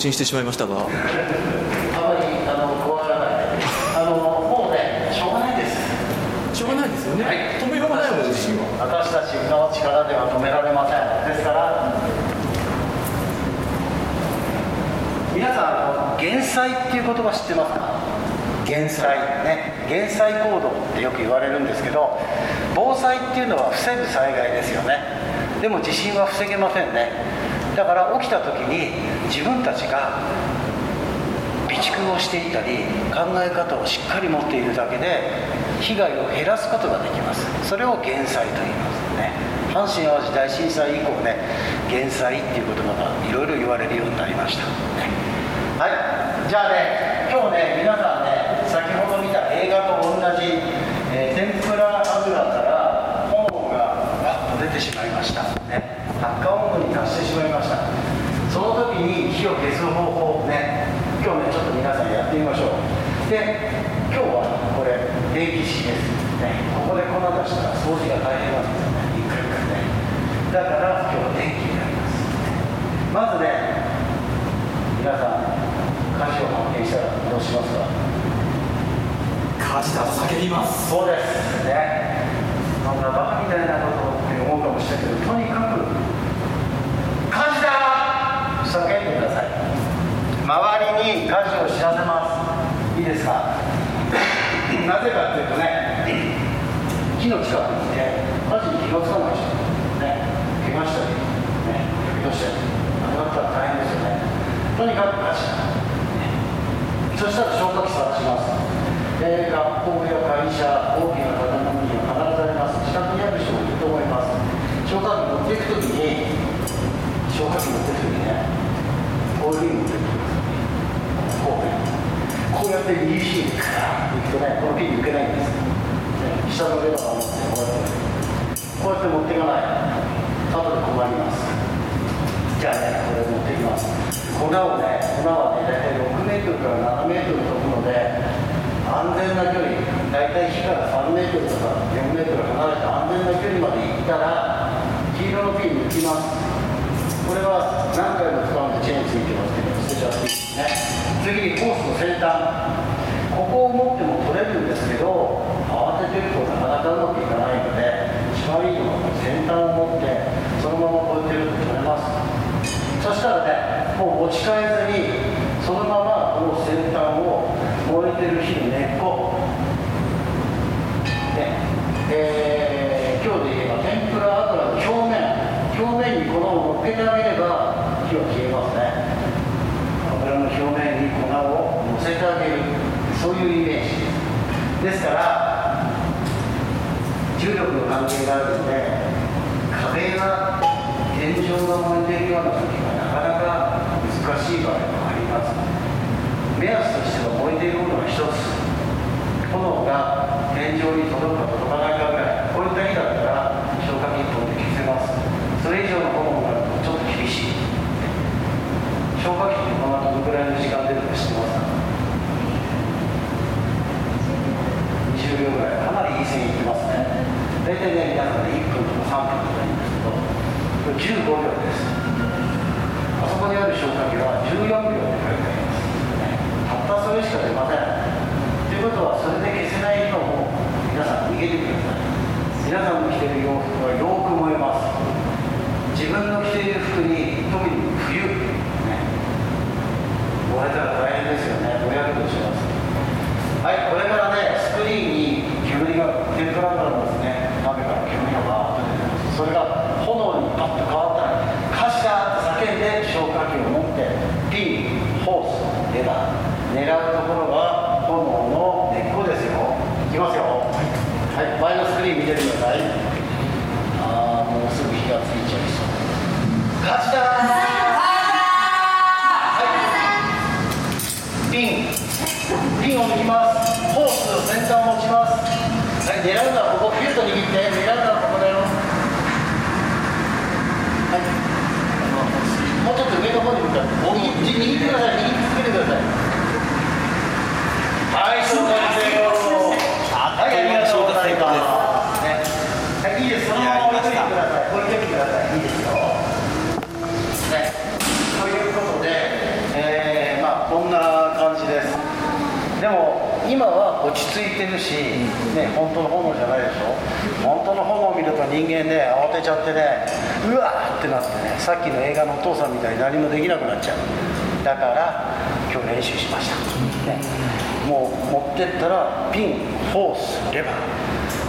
[SPEAKER 4] 沈してしまいましたが。
[SPEAKER 1] しょうがないです。
[SPEAKER 4] よね、はい、止めん。
[SPEAKER 1] 私たちの力では止められません。ですから皆さん減災っていう言葉知ってますか？減災ね。減災行動ってよく言われるんですけど防災っていうのは防ぐ災害ですよね。でも地震は防げませんね。だから起きた時に自分たちが備蓄をしていたり考え方をしっかり持っているだけで被害を減らすことができます。それを減災と言いますね。阪神・淡路大震災以降ね減災っていう言葉がいろいろ言われるようになりました、はい。じゃあね今日ね皆さん発火温度に達してしまいました。その時に火を消す方法をね今日ねちょっと皆さんやってみましょう。で今日はこれ電気式です、
[SPEAKER 4] ね、ここで粉出したら掃除が大変なんですよね。いくらかね。だから今日は電気になります。まずね皆さん火事を発見したらどうしますか？
[SPEAKER 1] 火事だと叫びます。
[SPEAKER 4] そうです。ね。そんなバカみたいなことをもしけどとにかく火事だ。叫んでください周りに火事を知らせます。いいですか？なぜかっていうとね火の近くにいて火事に気がつかない人ね怪我したりねどうしたりあれだったら大変ですよね。とにかく火事だ、ね、そしたら消火器探します。えー学校や会社、大きな建物には必ずあります。自宅にある人もいると思います。消火器持っていくときに、消火器持っていくときにね、こういうふうに持っていくこうね、こうやって右肘にカーッといくとね、このピン抜けないんです。よ。ね、下のレバーを持って、こうやって、こうやって持っていかない。後で困ります。じゃあね、これ持っていきます。粉をね、粉はね、大体6メートルから7メートル飛ぶので、安全な距離、大体火から3メートルとか4メートル離れて安全な距離まで行ったら、色のピン抜きます。これは何回も使うんでチェーンついてますけど、捨てちゃっていいですね。次にコースの先端。ここを持っても取れるんですけど、慌ててるとなかなかうまくいかないので、一番いいのは先端を持って、そのままこうやってると取れます。そしたらね、もう持ち替えずに、そのままこの先端を燃えてる火の根っこ、ねえー今日で言えば天ぷら油の表面、表面に粉を乗っけてあげれば火は消えますね。油の表面に粉を乗せてあげる、そういうイメージです。ですから、重力の関係があるので、壁が天井が燃えているような時はなかなか難しい場合もあります。目安としては燃えているものが一つ炎が天井に届くか届かないかぐらいこういった日だったら消火器1本で消せますそれ以上の炎になるとちょっと厳しい消火器ってこの後どのぐらいの時間出るか知ってますか20秒ぐらいかなりいい線いってますね大体ね皆さんね1分とか3分とかいいんですけどこれ15秒ですあそこにある消火器は14秒で書いてありますたったそれしか出ませんということはそれで消せない人も皆さん逃げてください皆さんの着てる洋服はよく燃えます自分の着ている服に特に冬、ね、燃えたら大変ですよねぼやけとしますはいこれからねスクリーンに煙が天ぷらからですね鍋から煙がバーッと出てますそれが炎にパッと変わったら火事だって叫んで消火器を持ってピンホースレバー狙うところは炎の根っこですよいきますよはい前のスクリーン見ててくださいああもうすぐ火がついちゃいそう火事だはいピンピンを抜きますホース先端を持ちますはい狙うのはここピュッと握って狙うのはここだよはいもうちょっと上の方に向かって握握ってください握り続けてくださいはい、紹介成功。はい、ありがとうございます。ね、はい、いいです。そのまま置いといてください。置いといてください。いいですよ。ね、ということで、えー、まあこんな感じです。でも今は落ち着いてるし、ね、本当の炎じゃないでしょ。本当の炎を見ると人間ね慌てちゃってね、うわーってなってね、さっきの映画のお父さんみたいに何もできなくなっちゃう。だから今日練習しました。ね。もう持ってったらピン、ホース、レバー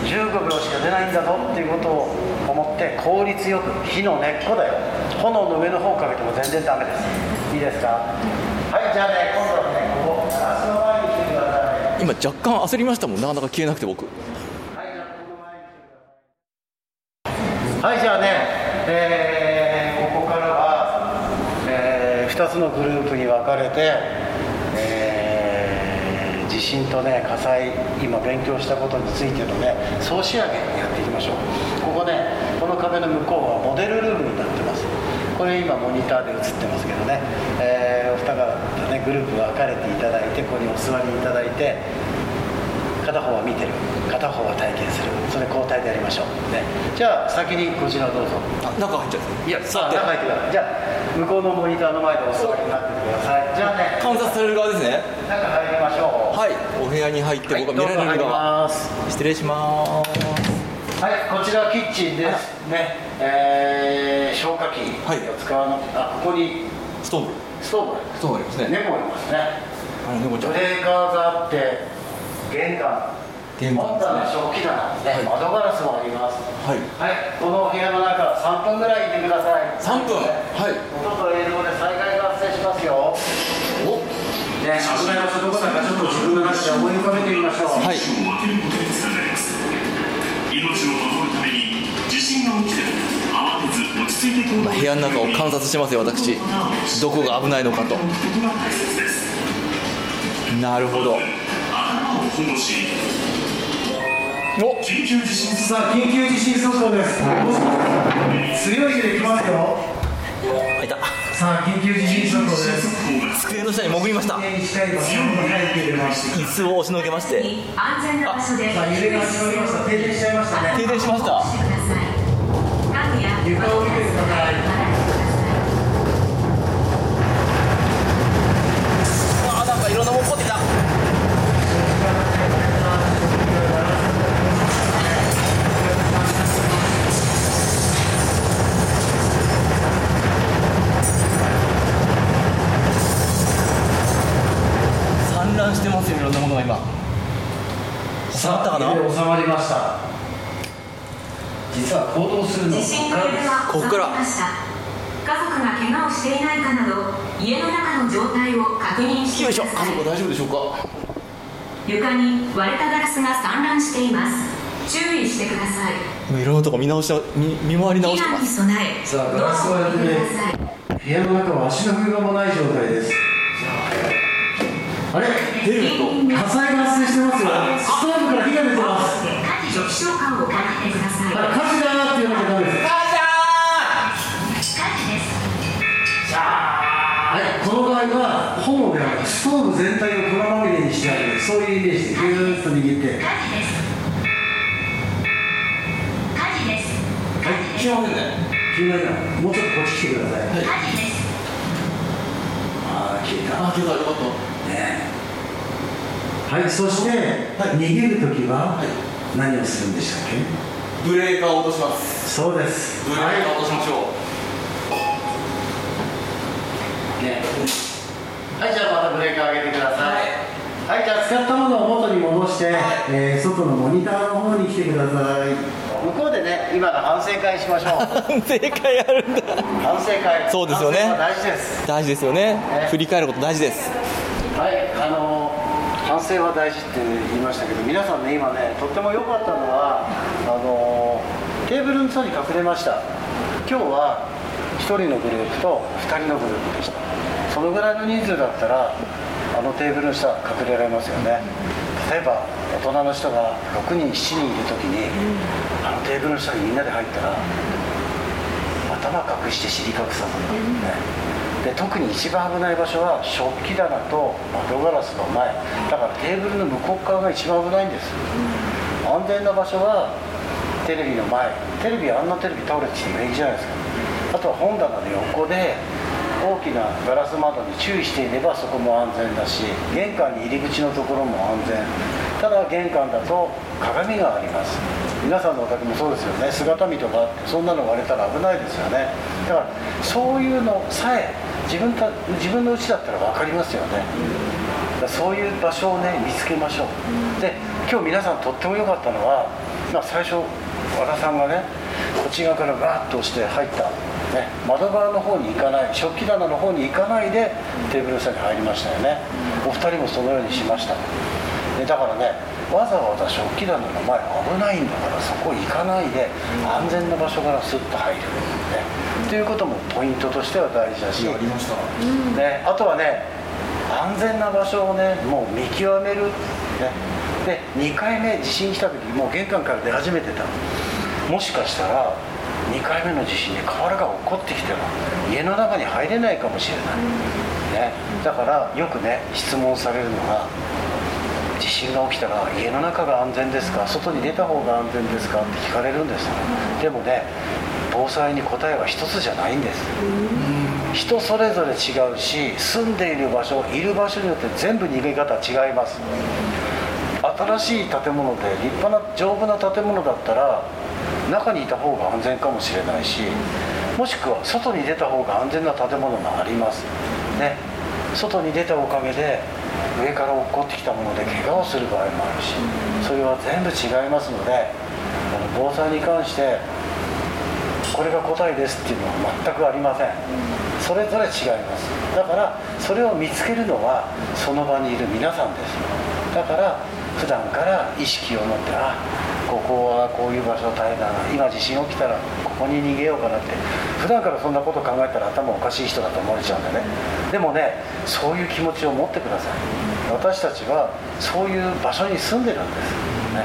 [SPEAKER 4] 15秒しか出ないんだぞっていうことを思って効率よく。火の根っこだよ。炎の上の方かけても全然ダメです。いいですか？はいじゃあね今度はねここガラスの前に来てください。
[SPEAKER 1] 今若干焦りましたもんな。かなか消えなくて僕。
[SPEAKER 4] はいじゃあねえーここからは、え2つのグループに分かれて、えー地震とね火災今勉強したことについてのね総仕上げやっていきましょう。ここねこの壁の向こうはモデルルームになってます。これ今モニターで映ってますけどね、えーお二方ねグループ分かれていただいてここにお座りいただいて片方は見てる。片方は体験する。それ交代でやりましょう。ね。じゃあ先にこちらどうぞ。
[SPEAKER 1] あ中入っちゃう
[SPEAKER 4] いやさあ中入ってください。じゃあ向こうのモニターの前でお座りになっててください。じゃあね。
[SPEAKER 1] 観察される側ですね。
[SPEAKER 4] 中入
[SPEAKER 1] はい。お部屋に入って僕が見られる
[SPEAKER 4] どうぞ入り
[SPEAKER 1] 側
[SPEAKER 4] ます。
[SPEAKER 1] 失礼します。
[SPEAKER 4] はい、こちらキッチンです。ね、えー、消火器
[SPEAKER 1] はい。
[SPEAKER 4] を使わなあ、ここに
[SPEAKER 1] ストーブ。
[SPEAKER 4] ストーブ、
[SPEAKER 1] ストーブありますね。
[SPEAKER 4] 猫がいますね。
[SPEAKER 1] あれ猫ちゃん。
[SPEAKER 4] ブレーカーがあって、玄関、
[SPEAKER 1] 玄関
[SPEAKER 4] 本棚、食器棚ですね、
[SPEAKER 1] はい。
[SPEAKER 4] 窓ガラスもあります。
[SPEAKER 1] はい。
[SPEAKER 4] はい、この部屋の中、3分ぐらいいてください。
[SPEAKER 1] 3分。はい。
[SPEAKER 4] 音と映像で災害ね、危ない場所どこだかちょっと自分の中で思い浮かべてみましょう。
[SPEAKER 1] はい
[SPEAKER 8] 命を分けることにつながります命を守るために地震が起きても慌てず落ち着いて行動
[SPEAKER 1] 部屋の中を観察してますよ私どこが危ないのかとなるほどお
[SPEAKER 8] 緊急地震速
[SPEAKER 4] さあ、緊急地震速報です。強い揺れ来ますよ。
[SPEAKER 1] あいた
[SPEAKER 4] さあ、緊急地震速報です。
[SPEAKER 1] 机の下に潜りました。椅子を押しのけまして
[SPEAKER 7] 安全な場所で
[SPEAKER 4] さあ、揺れが始まりました。停電しちゃいましたね。
[SPEAKER 1] 停電しました
[SPEAKER 7] してください家具や
[SPEAKER 4] 床を見てください。
[SPEAKER 1] 散乱してますよいろんなものが今。収まったかな？
[SPEAKER 4] 収まりました。実は行動するのは
[SPEAKER 7] 地震の揺れは
[SPEAKER 1] こっから。
[SPEAKER 7] 家族が怪我をしていないかなど家の中の状態を確認して
[SPEAKER 1] よいしょ。
[SPEAKER 7] ください
[SPEAKER 1] 家族大丈夫でしょうか？
[SPEAKER 7] 床に割れたガラスが散乱しています。注意してください。
[SPEAKER 1] 今いろんなとこ見直し見見回り直してます。
[SPEAKER 7] 備え
[SPEAKER 4] さあ
[SPEAKER 7] ド
[SPEAKER 4] ガラスをやって部屋の中は足の踏み場もない状態です。あれ？
[SPEAKER 1] ヘルメット
[SPEAKER 4] 火災が発生してますよ。ストーブから火が出てます。
[SPEAKER 7] 火事ださい
[SPEAKER 4] あれ火事だーって言わなきゃダメです。
[SPEAKER 7] 火事です
[SPEAKER 4] はい、この場合は炎ではなくストーブ全体を粉まみれにしてあげる。そういうイメージでぎゅーっと握って。
[SPEAKER 7] 火事です。火事です
[SPEAKER 4] はい
[SPEAKER 1] 消えませんね
[SPEAKER 4] 消えないな。もうちょっとこっち来てください、
[SPEAKER 1] はい
[SPEAKER 7] 火事です。
[SPEAKER 4] ああ消えた。
[SPEAKER 1] あ消えた。よかっ
[SPEAKER 4] ねはいそして、逃げるときは何をするんでしたっけ？
[SPEAKER 1] たブレーカーを落とします。
[SPEAKER 4] そうです。
[SPEAKER 1] ブレーカーを落としましょ
[SPEAKER 4] ね。はいじゃあまたブレーカー上げてください。はい、じゃあ使ったものを元に戻して、えー外のモニターの方に来てください。向こうでね今の反省会しましょう。
[SPEAKER 1] う正解あるんだ。
[SPEAKER 4] 反省会。
[SPEAKER 1] そうですよね。
[SPEAKER 4] 反省は大事です。
[SPEAKER 1] 大事ですよね。
[SPEAKER 4] ね。
[SPEAKER 1] 振り返ること大事です。
[SPEAKER 4] はいあの反省は大事って言いましたけど皆さんね今ねとっても良かったのはあのテーブルの下に隠れました。今日は1人のグループと2人のグループでした。そのぐらいの人数だったらあのテーブルの下隠れられますよね。例えば大人の人が6人7人いる時にあのテーブルの下にみんなで入ったら頭隠して尻隠さずにね。で特に一番危ない場所は食器棚と窓ガラスの前。だからテーブルの向こう側が一番危ないんです。安全な場所はテレビの前。テレビあんなテレビ倒れてきて平気じゃないですか。あとは本棚の横で大きなガラス窓に注意していればそこも安全だし玄関に入り口のところも安全。ただ玄関だと鏡があります。皆さんのお宅もそうですよね。姿見とかそんなの割れたら危ないですよね。だからそういうのさえ自分た自分の家だったら分かりますよね。だからそういう場所をね見つけましょう。で今日皆さんとっても良かったのは、まあ、最初和田さんがねこっち側からガーッと押して入った、ね、窓側の方に行かない食器棚の方に行かないでテーブルの下に入りましたよね。お二人もそのようにしました。でだからねわざわざ食器棚の前危ないんだからそこ行かないで安全な場所からスッと入る、ね、ということもポイントとしては大事だし。
[SPEAKER 1] ありました。
[SPEAKER 4] ね、あとはね安全な場所をねもう見極める、ね、で2回目地震来た時もう玄関から出始めてた。もしかしたら2回目の地震で瓦が落っこってきても家の中に入れないかもしれない、ね、だからよくね質問されるのが地震が起きたら家の中が安全ですか？外に出た方が安全ですか？って聞かれるんですよ。でもね防災に答えは一つじゃないんです。人それぞれ違うし住んでいる場所いる場所によって全部逃げ方違います。新しい建物で立派な丈夫な建物だったら中にいた方が安全かもしれないしもしくは外に出た方が安全な建物もあります。ね。外に出たおかげで上から落っこってきたもので怪我をする場合もあるしそれは全部違いますので防災に関してこれが答えですっていうのは全くありません。それぞれ違います。だからそれを見つけるのはその場にいる皆さんですだから普段から意識を持ってあここはこういう場所大変だな。今地震起きたらここに逃げようかなって。普段からそんなこと考えたら頭おかしい人だと思われちゃうんだよね。でもねそういう気持ちを持ってください。私たちはそういう場所に住んでるんです、ね、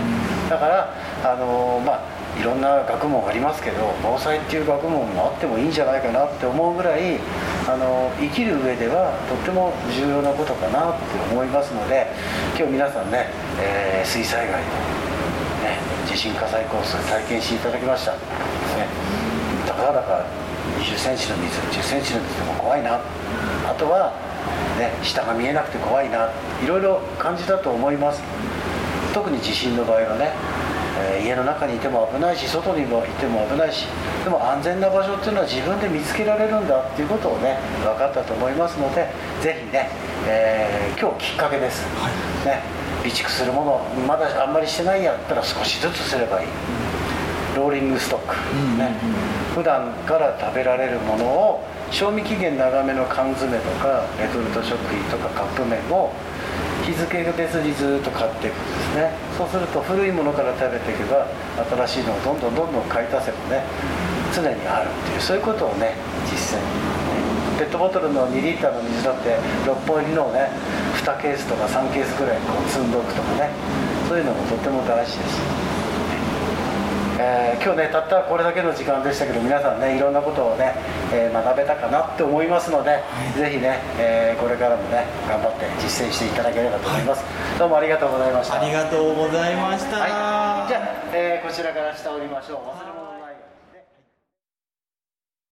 [SPEAKER 4] だからあのまあいろんな学問ありますけど防災っていう学問もあってもいいんじゃないかなって思うぐらいあの生きる上ではとっても重要なことかなって思いますので今日皆さんね、えー水災害と、ね、地震火災コース体験していただきました、ね、たかだか20センチの水10センチの水でも怖いな。あとは、ね、下が見えなくて怖いな。いろいろ感じたと思います。特に地震の場合はね、えー家の中にいても危ないし外にもいても危ないしでも安全な場所っていうのは自分で見つけられるんだっていうことをね分かったと思いますのでぜひね、えー今日きっかけです、ね、備蓄するものまだあんまりしてないやったら少しずつすればいい。ローリングストック、ね、普段から食べられるものを賞味期限長めの缶詰とかレトルト食品とかカップ麺を日付が別にずっと買っていくんですね。そうすると古いものから食べていけば新しいのをどんどんどんどん買い足せばね常にあるっていうそういうことをね実践。ペットボトルの2リッターの水だって6本入りのをね2ケースとか3ケースぐらいこう積んどくとかねそういうのもとても大事です。えー今日ねたったこれだけの時間でしたけど皆さんねいろんなことをね、えー学べたかなって思いますので、ぜひね、えーこれからもね頑張って実践していただければと思います、どうもありがとうございました。
[SPEAKER 1] ありがとうございました。
[SPEAKER 4] はい、じゃあ、えーこちらから下降りましょう